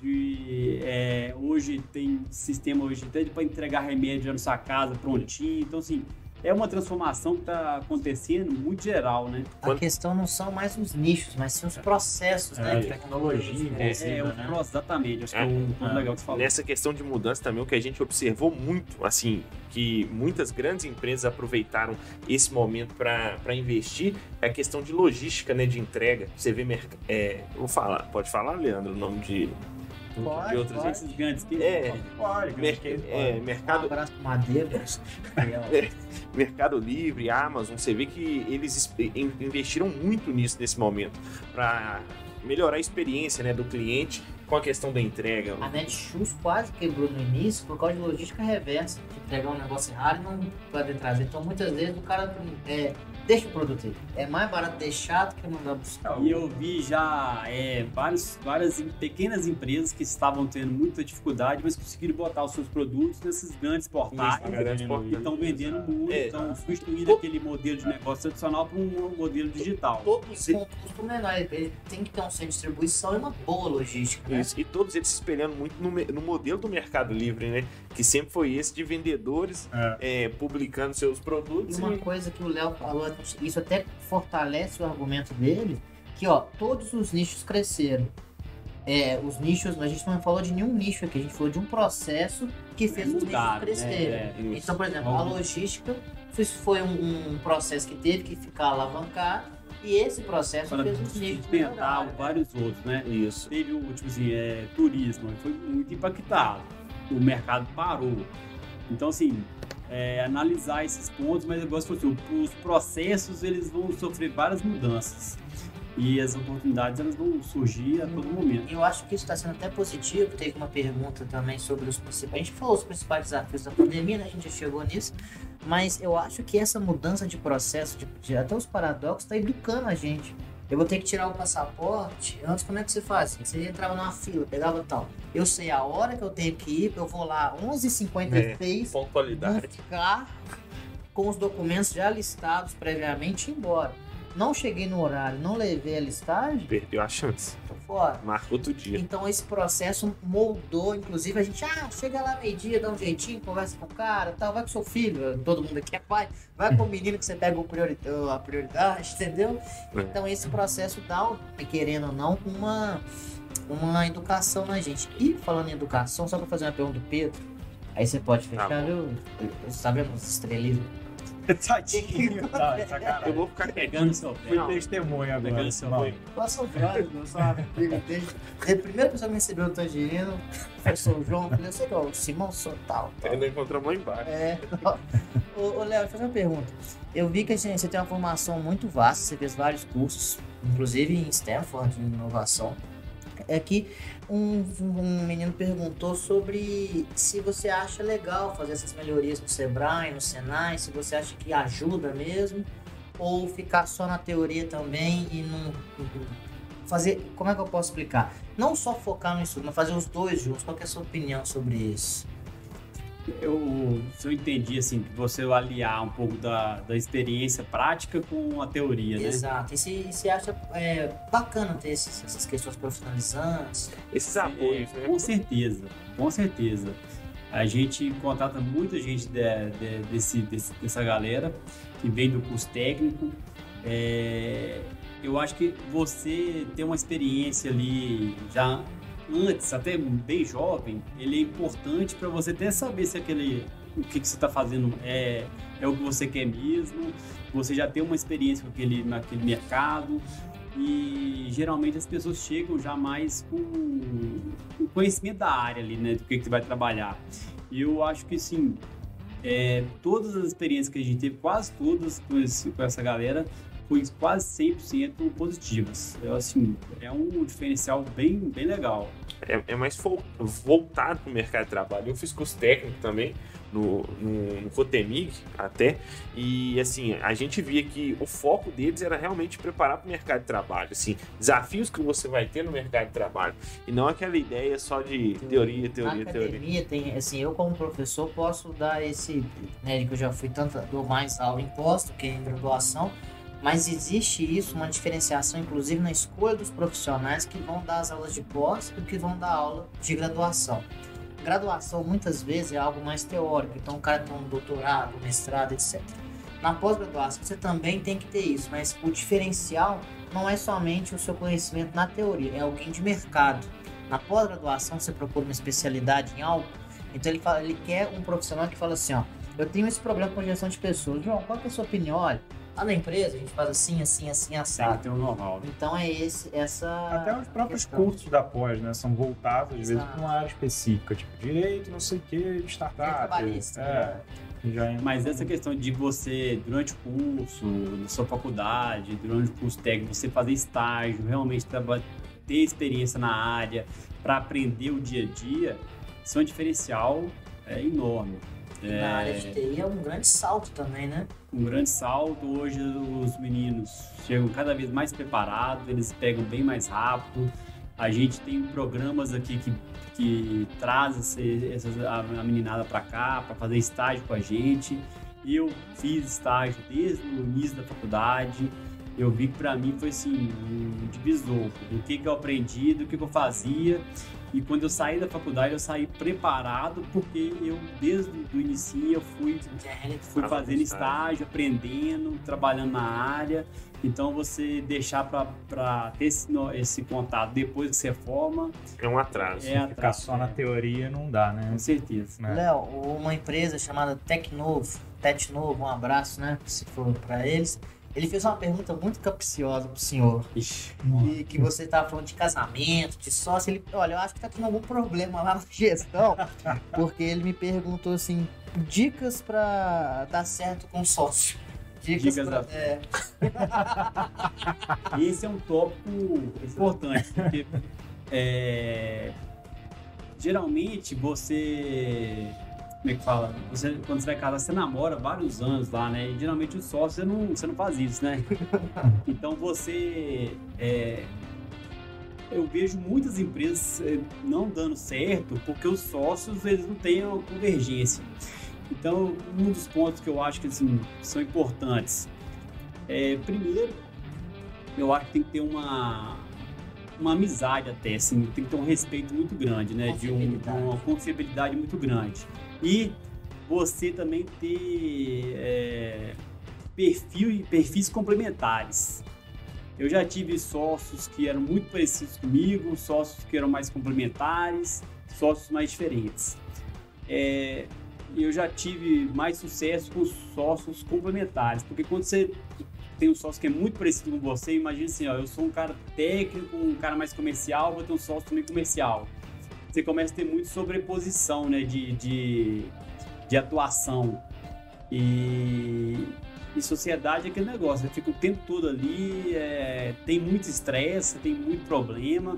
de, é, hoje tem sistema hoje para entregar remédio na sua casa prontinho. Então, assim, é uma transformação que está acontecendo muito geral, né? A questão não são mais os nichos, mas sim os processos, né? É, de tecnologia, É, inclusive, é, o né? exatamente. Acho que É. é um ponto É. legal que você falou. Nessa questão de mudança também, o que a gente observou muito, assim, que muitas grandes empresas aproveitaram esse momento para investir, é a questão de logística, né, de entrega. Você vê, merc- é, vou falar, pode falar, Leandro, o nome de, Pode, de outras pode. Esses grandes que É, Pode, mer- que- é, Um mercado, abraço pro Madeira. Mercado Livre, Amazon, você vê que eles es- in- investiram muito nisso nesse momento para melhorar a experiência né, do cliente com a questão da entrega. A Netshoes quase quebrou no início por causa de logística reversa, de pegar um negócio errado e não poder trazer. Então muitas vezes o cara é, deixa o produto aí. É mais barato deixar do que mandar buscar. E eu vi já é, vários, várias pequenas empresas que estavam tendo muita dificuldade, mas conseguiram botar os seus produtos nesses grandes portais e portais. estão vendendo muito, É. estão substituindo aquele modelo de negócio tradicional para um modelo digital. Todos Com custo menor, ele tem que ter um centro de distribuição e uma boa logística. Né? Isso, e todos eles se espelhando muito no, no modelo do Mercado Livre, né? Que sempre foi esse de vendedores É. é, publicando seus E produtos. uma e- coisa que o Léo falou, isso até fortalece o argumento dele, que ó, todos os nichos cresceram. É, os nichos, a gente não falou de nenhum nicho aqui, a gente falou de um processo que fez os nichos né? crescerem. É. Isso. Então, por exemplo, a logística foi- um, um processo que teve que ficar alavancado e esse processo Para fez os nichos sustentar melhorarem. vários outros, né? Isso. Teve o tipo assim, é, turismo, foi muito impactado. O mercado parou. Então, assim, é, analisar esses pontos, mas eu gosto assim, os processos eles vão sofrer várias mudanças. E as oportunidades elas vão surgir a todo momento. Eu acho que isso está sendo até positivo. Teve uma pergunta também sobre os principais. A gente falou os principais desafios da pandemia, né? a gente já chegou nisso. Mas eu acho que essa mudança de processo, de, de- até os paradoxos, está educando a gente. Eu vou ter que tirar o passaporte. Antes, como é que você faz? Você entrava numa fila, pegava tal. Eu sei a hora que eu tenho que ir, eu vou lá 11h56, Pontualidade. buscar com os documentos já listados previamente e ir embora. Não cheguei no horário, não levei a listagem, Perdeu a chance. tô fora. Marca outro dia. Então esse processo moldou, inclusive a gente, ah, chega lá meio-dia, dá um jeitinho, conversa com o cara, tal, vai com seu filho, todo mundo aqui é pai, vai com o menino que você pega o priori- a prioridade, entendeu? É. Então esse processo dá, querendo ou não, uma, uma educação na gente. E falando em educação, só pra fazer uma pergunta do Pedro, aí você pode Tá fechar, viu? Tá vendo os estrelismos? Tadinho. Tá, Eu sacanagem. vou ficar Pegando seu pé. Fui Não. testemunha agora. Pegando seu pé. Eu sou brother, eu sou. A primeira pessoa que me recebeu no Tangerino foi o seu João. Eu falei, eu sei que é o Simão sou tal. tal. Ainda encontramos lá embaixo. É. ô, ô, Léo, deixa eu fazer uma pergunta. Eu vi que assim, você tem uma formação muito vasta, você fez vários cursos, inclusive em Stanford, de inovação. É que um, um menino perguntou sobre se você acha legal fazer essas melhorias no Sebrae, no Senai, se você acha que ajuda mesmo, ou ficar só na teoria também e não. Fazer. Como é que eu posso explicar? Não só focar no estudo, mas fazer os dois juntos. Qual é a sua opinião sobre isso? Eu, se eu entendi assim, que você aliar um pouco da, da experiência prática com a teoria, né? Exato. E se, se acha é, bacana ter esses- essas questões profissionalizantes? Esses apoios, É, né? Com certeza, com certeza. A gente contrata muita gente de- de- desse, desse- dessa galera que vem do curso técnico. É, eu acho que você ter uma experiência ali já antes, até bem jovem, ele é importante para você até saber se aquele o que, que você está fazendo é, é o que você quer mesmo. Você já tem uma experiência com aquele, naquele mercado. E geralmente as pessoas chegam já mais com o conhecimento da área ali, né? Do que, que você vai trabalhar. E eu acho que, sim, é, todas as experiências que a gente teve, quase todas com, esse- com essa galera, foi quase 100% positivas. Eu, assim, é um diferencial bem, bem legal. É, é mais fo- voltado para o mercado de trabalho. Eu fiz curso técnico também no, no, no Cotemig até, e assim, a gente via que o foco deles era realmente preparar para o mercado de trabalho, assim, desafios que você vai ter no mercado de trabalho, e não aquela ideia só de teoria, Na teoria, teoria. academia tem, assim, eu como professor posso dar esse, né, que eu já fui tanto, dou mais aula em pós do que em graduação, mas existe isso, uma diferenciação, inclusive na escolha dos profissionais que vão dar as aulas de pós e que vão dar aula de graduação. Graduação muitas vezes é algo mais teórico, então o cara tem um doutorado, mestrado, etc. Na pós-graduação você também tem que ter isso, mas o diferencial não é somente o seu conhecimento na teoria, é alguém de mercado. Na pós-graduação você procura uma especialidade em algo, então ele, fala, ele quer um profissional que fala assim, ó, eu tenho esse problema com gestão de pessoas. João, qual é a sua opinião? Olha, lá na empresa a gente faz assim, assim, assim, Tem que ter um know-how. né? Então é esse, essa... Até os próprios questão. cursos da pós, né? São voltados, às vezes, para uma área específica, tipo direito, não sei o que, É startup. trabalhista, É, né? Mas essa questão de você, durante o curso, na sua faculdade, durante o curso técnico, você fazer estágio, realmente ter experiência na área, para aprender o dia a dia, isso é um diferencial é, enorme. Na área de TI é um grande salto também, né? um grande salto. Hoje os meninos chegam cada vez mais preparados, eles pegam bem mais rápido. A gente tem programas aqui que, que traz esse- essas, a, a meninada para cá para fazer estágio com a gente. Eu fiz estágio desde o início da faculdade. Eu vi que para mim foi assim um divisor do que, que eu aprendi, do que, que eu fazia. E quando eu saí da faculdade, eu saí preparado porque eu desde o início eu fui fui fazendo estágio, aprendendo, trabalhando na área. Então você deixar para ter esse, no- esse contato depois que você forma É um atraso. é Ficar atrás. só na teoria não dá, né? Com certeza. É. Léo, uma empresa chamada Tecnovo, Tetnovo, um abraço, né? Se for para eles. Ele fez uma pergunta muito capciosa pro senhor. Ixi, E que você tava falando de casamento, de sócio. Ele, olha, eu acho que tá tendo algum problema lá na gestão. Porque ele me perguntou assim: dicas pra dar certo com sócio. Dicas, Dicas pra, da- é, esse é um tópico importante, porque é, geralmente você. Como é que fala? Você, quando você vai casar, você namora vários anos lá, né? E geralmente o sócio você não, você não faz isso, né? Então você. é, eu vejo muitas empresas é, não dando certo porque os sócios eles não têm uma convergência. Então, um dos pontos que eu acho que assim, são importantes é, primeiro, eu acho que tem que ter uma, uma amizade até, assim, tem que ter um respeito muito grande, né? De um- Confiabilidade. uma confiabilidade muito grande. E você também ter é, perfil e perfis complementares. Eu já tive sócios que eram muito parecidos comigo, sócios que eram mais complementares, sócios mais diferentes. É, eu já tive mais sucesso com sócios complementares, porque quando você tem um sócio que é muito parecido com você, imagina assim, ó, eu sou um cara técnico, um cara mais comercial, vou ter um sócio também comercial. Você começa a ter muito sobreposição, né, de, de, de atuação. E, e sociedade é aquele negócio, você fica o tempo todo ali, é, tem muito estresse, tem muito problema,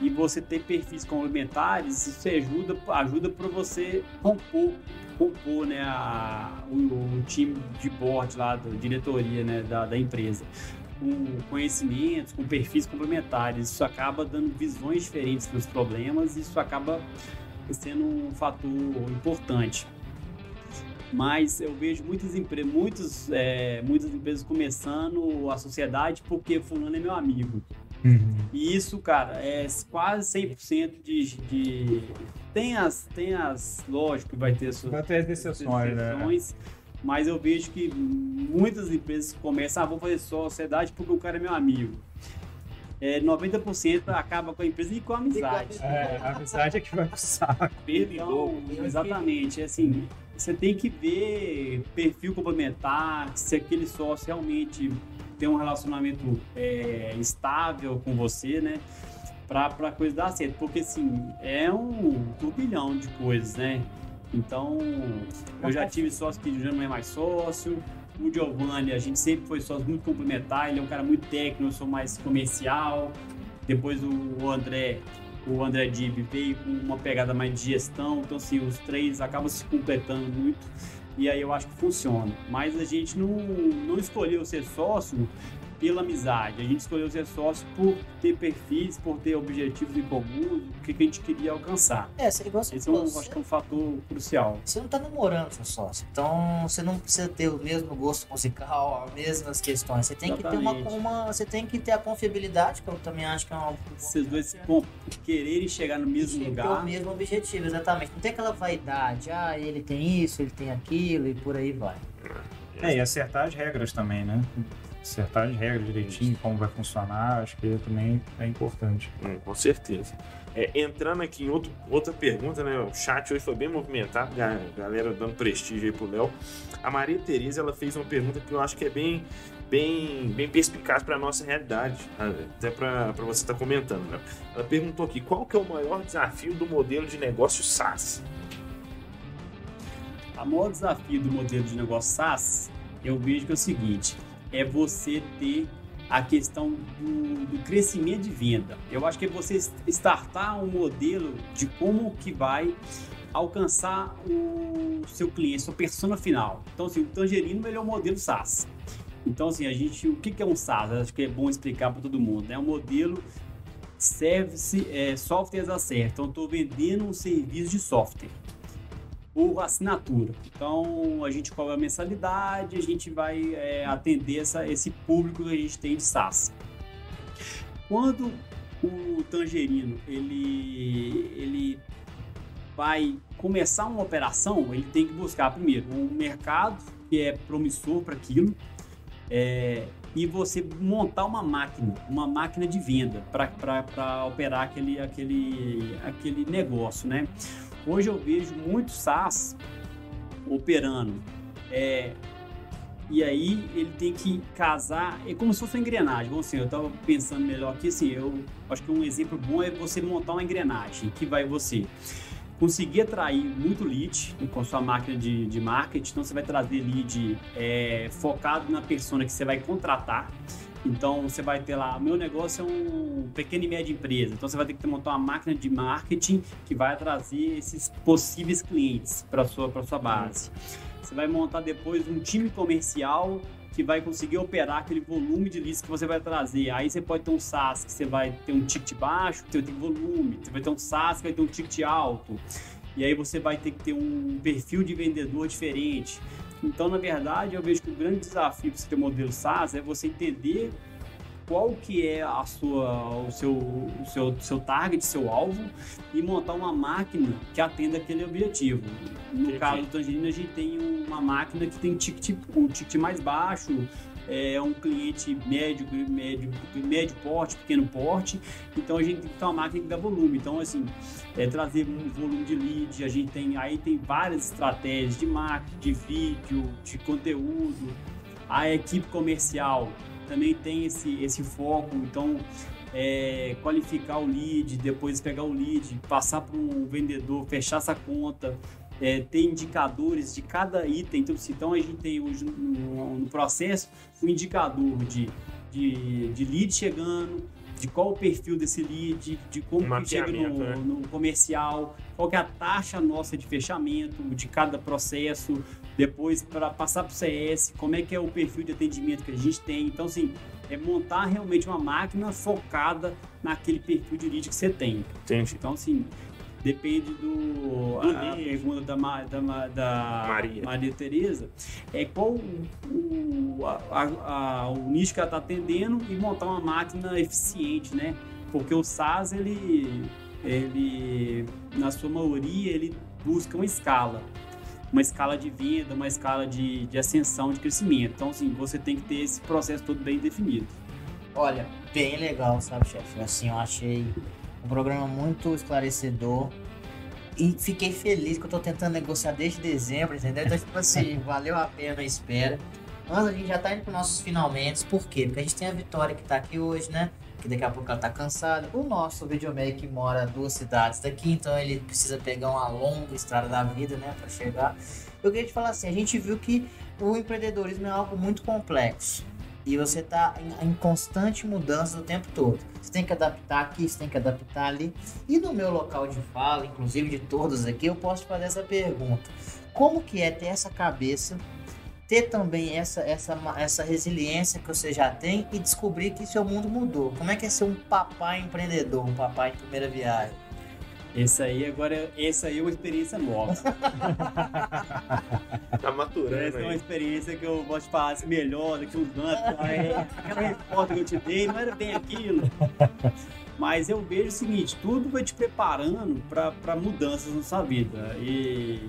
e você ter perfis complementares, isso ajuda, ajuda para você compor, compor né, a, o, o time de board lá, da diretoria né, da, da empresa. Com conhecimentos, com perfis complementares. Isso acaba dando visões diferentes dos problemas, e isso acaba sendo um fator importante. Mas eu vejo muitas, empre muitos, é, muitas empresas começando a sociedade porque fulano é meu amigo. Uhum. E isso, cara, é quase 100% de, de... Tem as, tem as... Lógico que vai ter suas Vai ter as exceções, né? Mas eu vejo que muitas empresas começam, ah, vou fazer sociedade porque o cara é meu amigo. É, 90% acaba com a empresa e com a amizade. É, a amizade é que vai pro saco. Então, exatamente, é assim, você tem que ver perfil complementar, se aquele sócio realmente tem um relacionamento é, estável com você, né? Pra, pra coisa dar certo, porque assim, é um turbilhão de coisas, né? Então, eu já tive sócio que já não é mais sócio. O Giovanni, a gente sempre foi sócio muito complementar, ele é um cara muito técnico, eu sou mais comercial. Depois o André, o André Dib veio com uma pegada mais de gestão, então assim, os três acabam se completando muito e aí eu acho que funciona. Mas a gente não, não escolheu ser sócio pela amizade, a gente escolheu ser sócio por ter perfis, por ter objetivos em comum, o que, que a gente queria alcançar. É, você- igual você Esse é um, acho que é um fator crucial. você não tá namorando seu sócio. Então você não precisa ter o mesmo gosto musical, as mesmas questões. Você tem que ter uma, Exatamente. uma- Você tem que ter a confiabilidade, que eu também acho que é uma. Vocês dois com- quererem chegar no mesmo Tem que ter o lugar, mesmo objetivo, exatamente. Não tem aquela vaidade, ah, ele tem isso, ele tem aquilo e por aí vai. É, e acertar as regras também, né? Acertar as regras direitinho, como vai funcionar, acho que também é importante. Hum, com certeza. É, entrando aqui em outro, outra pergunta, né? O chat hoje foi bem movimentado, a galera dando prestígio aí pro Léo. A Maria Tereza, ela fez uma pergunta que eu acho que é bem, bem, bem perspicaz para nossa realidade, até para você estar tá comentando, né? Ela perguntou aqui, qual que é o maior desafio do modelo de negócio SaaS? O maior desafio do modelo de negócio SaaS, eu vejo que é o seguinte, é você ter a questão do, do, crescimento de venda. Eu acho que é você startar um modelo de como que vai alcançar o seu cliente, sua persona final. Então, assim, o Tangerino ele é um modelo SaaS. Então, assim, a gente, o que, que é um SaaS? Acho que é bom explicar para todo mundo. É um modelo service, é, software as a. Então, estou vendendo um serviço de software por assinatura. Então a gente cobra a mensalidade, a gente vai é, atender essa, esse público que a gente tem de SaaS. Quando o Tangerino ele, ele vai começar uma operação, ele tem que buscar primeiro um mercado que é promissor para aquilo é, e você montar uma máquina, uma máquina de venda para operar aquele, aquele, aquele negócio, né? Hoje eu vejo muitos SaaS operando. É, e aí ele tem que casar, é como se fosse uma engrenagem. Bom, assim, eu estava pensando melhor aqui, assim, eu acho que um exemplo bom é você montar uma engrenagem que vai você conseguir atrair muito lead com sua máquina de, de marketing. Então você vai trazer lead é, focado na persona que você vai contratar. Então você vai ter lá, meu negócio é um pequeno e média empresa. Então você vai ter que montar uma máquina de marketing que vai trazer esses possíveis clientes para sua para sua base. Você vai montar depois um time comercial que vai conseguir operar aquele volume de leads que você vai trazer. Aí você pode ter um SaaS que você vai ter um ticket baixo, que você vai ter volume. Você vai ter um SaaS que vai ter um ticket alto. E aí você vai ter que ter um perfil de vendedor diferente. Então, na verdade, eu vejo que o grande desafio para você ter modelo SaaS é você entender qual que é a sua, o seu, o seu, seu target, seu alvo e montar uma máquina que atenda aquele objetivo. No caso do Tangerina, a gente tem uma máquina que tem ticket, um ticket mais baixo, é um cliente médio, médio, médio porte, pequeno porte, então a gente tem que ter uma máquina que dá volume. Então, assim, é, trazer um volume de lead, a gente tem, aí tem várias estratégias de marketing, de vídeo, de conteúdo, a equipe comercial também tem esse, esse foco, então é, qualificar o lead, depois pegar o lead, passar para um vendedor, fechar essa conta, é, ter indicadores de cada item. Então, então a gente tem hoje no, no processo o um indicador de, de, de lead chegando, de qual o perfil desse lead, de como um que chega no, né? no, comercial, qual que é a taxa nossa de fechamento de cada processo, depois para passar para o CS, como é que é o perfil de atendimento que a gente tem. Então, assim, é montar realmente uma máquina focada naquele perfil de lead que você tem. Entendi. Então, assim, depende do. A, a pergunta da, da, da Maria. Maria Tereza é qual o, a, a, o nicho que ela está atendendo e montar uma máquina eficiente, né? Porque o SaaS, ele, ele, na sua maioria, ele busca uma escala. Uma escala de venda, uma escala de, de ascensão, de crescimento. Então, assim, você tem que ter esse processo todo bem definido. Olha, bem legal, sabe, chefe? Assim, eu achei um programa muito esclarecedor. E fiquei feliz que eu tô tentando negociar desde dezembro, entendeu? Então, tipo assim, valeu a pena a espera. Mas a gente já tá indo para nossos finalmente. Por quê? Porque a gente tem a Vitória que tá aqui hoje, né? Que daqui a pouco ela tá cansada. O nosso videomaker mora duas cidades daqui, então ele precisa pegar uma longa estrada da vida, né? Para chegar. Eu queria te falar assim: a gente viu que o empreendedorismo é algo muito complexo. E você está em, em, constante mudança o tempo todo. Você tem que adaptar aqui, você tem que adaptar ali. E no meu local de fala, inclusive de todos aqui, eu posso fazer essa pergunta. Como que é ter essa cabeça, ter também essa, essa, essa resiliência que você já tem e descobrir que seu mundo mudou? Como é que é ser um papai empreendedor, um papai em primeira viagem? Esse aí agora, essa aí é uma experiência nova. tá maturando. Essa é uma experiência que eu posso falar assim, melhor daqui uns anos. Aquela resposta que eu te dei não era bem aquilo. Mas eu vejo o seguinte, tudo vai te preparando para mudanças na sua vida. E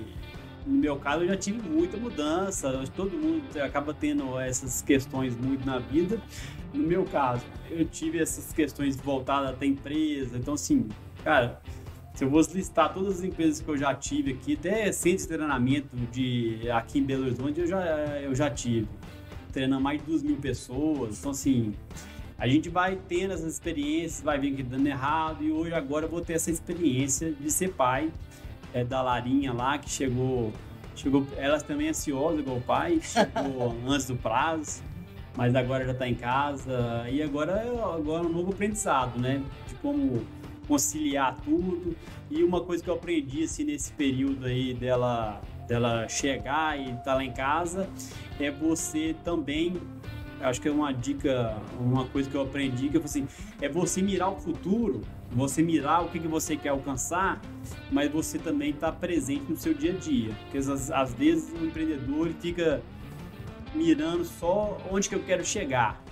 no meu caso, eu já tive muita mudança. Todo mundo acaba tendo essas questões muito na vida. No meu caso, eu tive essas questões voltadas até empresa. Então, assim, cara, se eu fosse listar todas as empresas que eu já tive aqui, até centros de treinamento de, aqui em Belo Horizonte, eu já, eu já tive. Treinando mais de duas mil pessoas. Então, assim, a gente vai tendo essas experiências, vai vendo que dando errado. E hoje, agora, eu vou ter essa experiência de ser pai é, da Larinha lá, que chegou. chegou ela também é ansiosa, igual o pai, chegou antes do prazo, mas agora já está em casa. E agora, agora é um novo aprendizado, né? De como conciliar tudo. E uma coisa que eu aprendi assim, nesse período aí dela, dela chegar e estar tá lá em casa é você também. Acho que é uma dica, uma coisa que eu aprendi que eu assim, é você mirar o futuro, você mirar o que, que você quer alcançar, mas você também estar tá presente no seu dia a dia. Porque às, às vezes o empreendedor fica mirando só onde que eu quero chegar.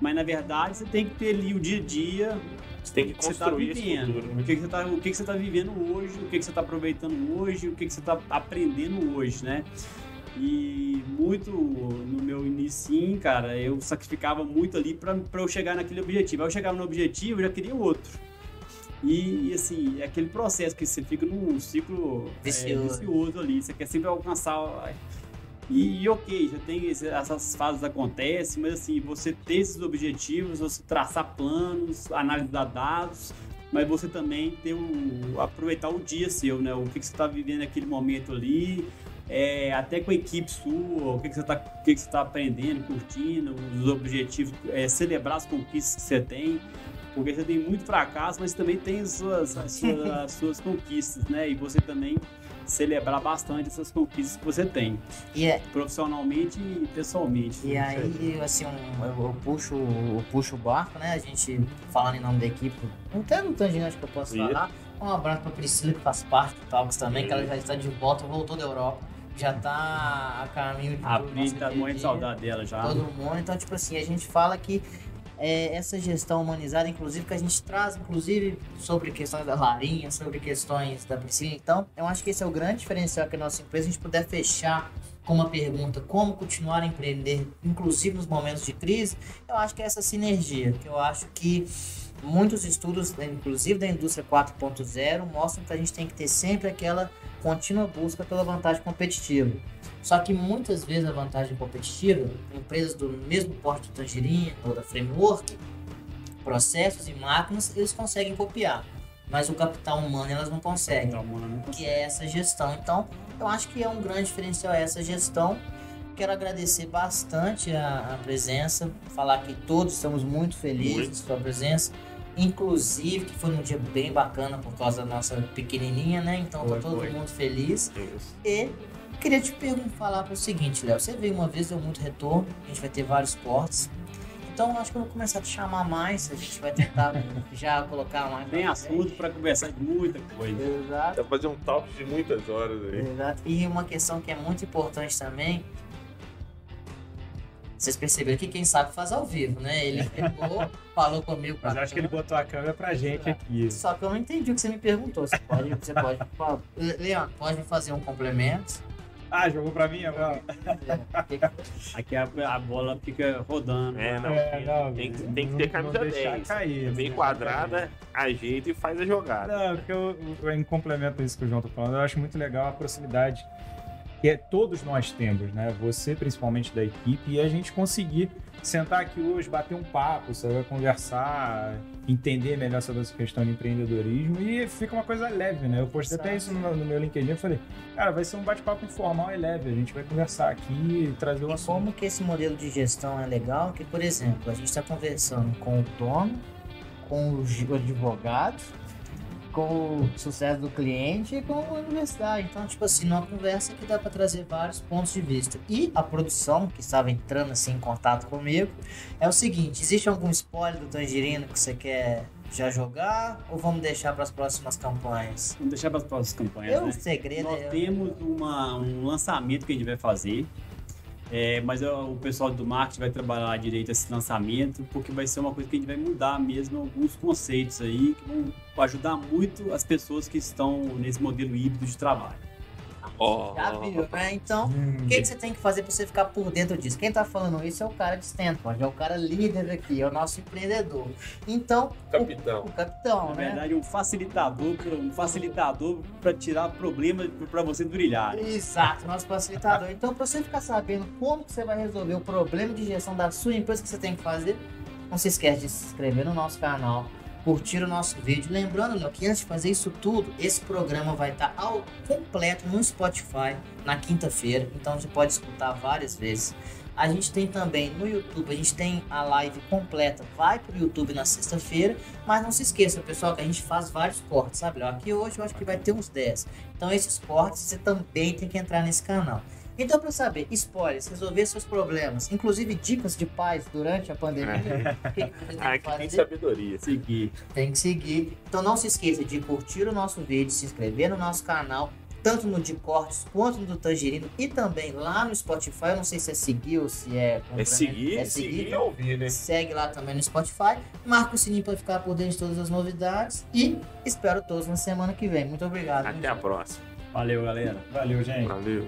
Mas na verdade você tem que ter ali o dia a dia, você tem que tá construir tá vivendo, o que, que você está o que, que você tá vivendo hoje, o que, que você está aproveitando hoje, o que, que você está aprendendo hoje, né? E muito no meu início, cara, eu sacrificava muito ali para eu chegar naquele objetivo. Aí eu chegava no objetivo, eu já queria outro. E, e, assim, é aquele processo que você fica num ciclo vicioso, é, vicioso ali. Você quer sempre alcançar e, e, ok, já tem essas fases acontecem, mas assim, você ter esses objetivos, você traçar planos, analisar dados, mas você também ter o aproveitar o dia seu, né? O que, que você está vivendo naquele momento ali, é, até com a equipe sua, o que, que você está tá aprendendo, curtindo, os objetivos, é, celebrar as conquistas que você tem. Porque você tem muito fracasso, mas também tem as suas, as suas, as suas conquistas, né? E você também celebrar bastante essas conquistas que você tem, e é, profissionalmente e pessoalmente. E aí, assim, um, eu, eu, puxo, eu puxo o barco, né? A gente, falando em nome da equipe, não tem um acho que eu posso falar. Um abraço pra Priscila, que faz parte do Talks também, que ela já está de volta, voltou da Europa já tá a caminho de. A Pri tá muito saudade dela já. Todo mundo. Então, tipo assim, a gente fala que é, essa gestão humanizada, inclusive, que a gente traz, inclusive, sobre questões da Larinha, sobre questões da Priscila. Então, eu acho que esse é o grande diferencial que a nossa empresa, a gente puder fechar com uma pergunta, como continuar a empreender, inclusive nos momentos de crise, eu acho que é essa sinergia, que eu acho que muitos estudos, inclusive da indústria 4.0, mostram que a gente tem que ter sempre aquela contínua busca pela vantagem competitiva. Só que muitas vezes a vantagem competitiva, empresas do mesmo porte do Tangerine ou da Framework, processos e máquinas, eles conseguem copiar. Mas o capital humano elas não conseguem, não que é essa gestão. Então, eu acho que é um grande diferencial essa gestão. Quero agradecer bastante a, a presença, falar que todos estamos muito felizes muito. com sua presença. Inclusive, que foi um dia bem bacana por causa da nossa pequenininha, né? Então, foi, tá todo foi. mundo feliz. Isso. E queria te perguntar, falar para o seguinte, Léo. Você veio uma vez, deu muito retorno. A gente vai ter vários portes. Então, acho que eu vou começar a te chamar mais. A gente vai tentar já colocar mais. Tem assunto para conversar de muita coisa. Exato. Dá fazer um talk de muitas horas aí. Exato. E uma questão que é muito importante também vocês perceberam que quem sabe faz ao vivo, né? Ele pegou, falou comigo pra Mas acho que ele botou a câmera pra gente aqui. Só que eu não entendi o que você me perguntou. Você pode, você pode. Leandro, pode fazer um complemento? Ah, jogou pra mim agora? Aqui a, a, bola fica rodando. É, não. É, não tem, que, tem que ter camisa 10. Cair, é bem quadrada, ajeita e faz a jogada. Não, porque eu, eu, em complemento a isso que o João tá falando, eu acho muito legal a proximidade que é, todos nós temos, né? Você principalmente da equipe e a gente conseguir sentar aqui hoje, bater um papo, sabe? conversar, entender melhor sobre essa questão de empreendedorismo e fica uma coisa leve, né? Eu postei até isso no, no, meu LinkedIn, eu falei, cara, vai ser um bate-papo informal e leve, a gente vai conversar aqui e trazer o e assunto. como que esse modelo de gestão é legal? Que, por exemplo, a gente está conversando com o dono, com o advogado, com o sucesso do cliente e com a universidade. Então, tipo assim, numa conversa que dá para trazer vários pontos de vista. E a produção, que estava entrando assim em contato comigo, é o seguinte: existe algum spoiler do Tangerino que você quer já jogar ou vamos deixar para as próximas campanhas? Vamos deixar para as próximas campanhas. É um né? segredo. Nós é... temos uma, um lançamento que a gente vai fazer é, mas o pessoal do marketing vai trabalhar direito esse lançamento, porque vai ser uma coisa que a gente vai mudar mesmo alguns conceitos aí, que vão ajudar muito as pessoas que estão nesse modelo híbrido de trabalho. Ó. Já viu, né? Então, Hum, o que, que você tem que fazer para você ficar por dentro disso? Quem tá falando isso é o cara de Stanford, é o cara líder aqui, é o nosso empreendedor. Então, Capitão. o capitão, Na né? verdade, um facilitador, um facilitador para tirar problemas para você brilhar. Exato, nosso facilitador. Então, para você ficar sabendo como que você vai resolver o problema de gestão da sua empresa, o que você tem que fazer, não se esquece de se inscrever no nosso canal, curtir o nosso vídeo. Lembrando, Léo, que antes de fazer isso tudo, esse programa vai estar ao completo no Spotify na quinta-feira, então você pode escutar várias vezes. A gente tem também no YouTube, a gente tem a live completa, vai pro YouTube na sexta-feira, mas não se esqueça, pessoal, que a gente faz vários cortes, sabe? Aqui hoje eu acho que vai ter uns 10. Então esses cortes você também tem que entrar nesse canal. Então, para saber spoilers, resolver seus problemas, inclusive dicas de paz durante a pandemia, o que, que você tem Ah, que que tem fazer? sabedoria. Seguir. Tem que seguir. Então não se esqueça de curtir o nosso vídeo, se inscrever no nosso canal, tanto no de cortes quanto no do Tangerino e também lá no Spotify. Eu não sei se é seguir ou se é. É seguir, é seguir e ouvir, né? Segue lá também no Spotify. Marca o sininho para ficar por dentro de todas as novidades. E espero todos na semana que vem. Muito obrigado. Até a próxima. Valeu, galera. Valeu, gente. Valeu.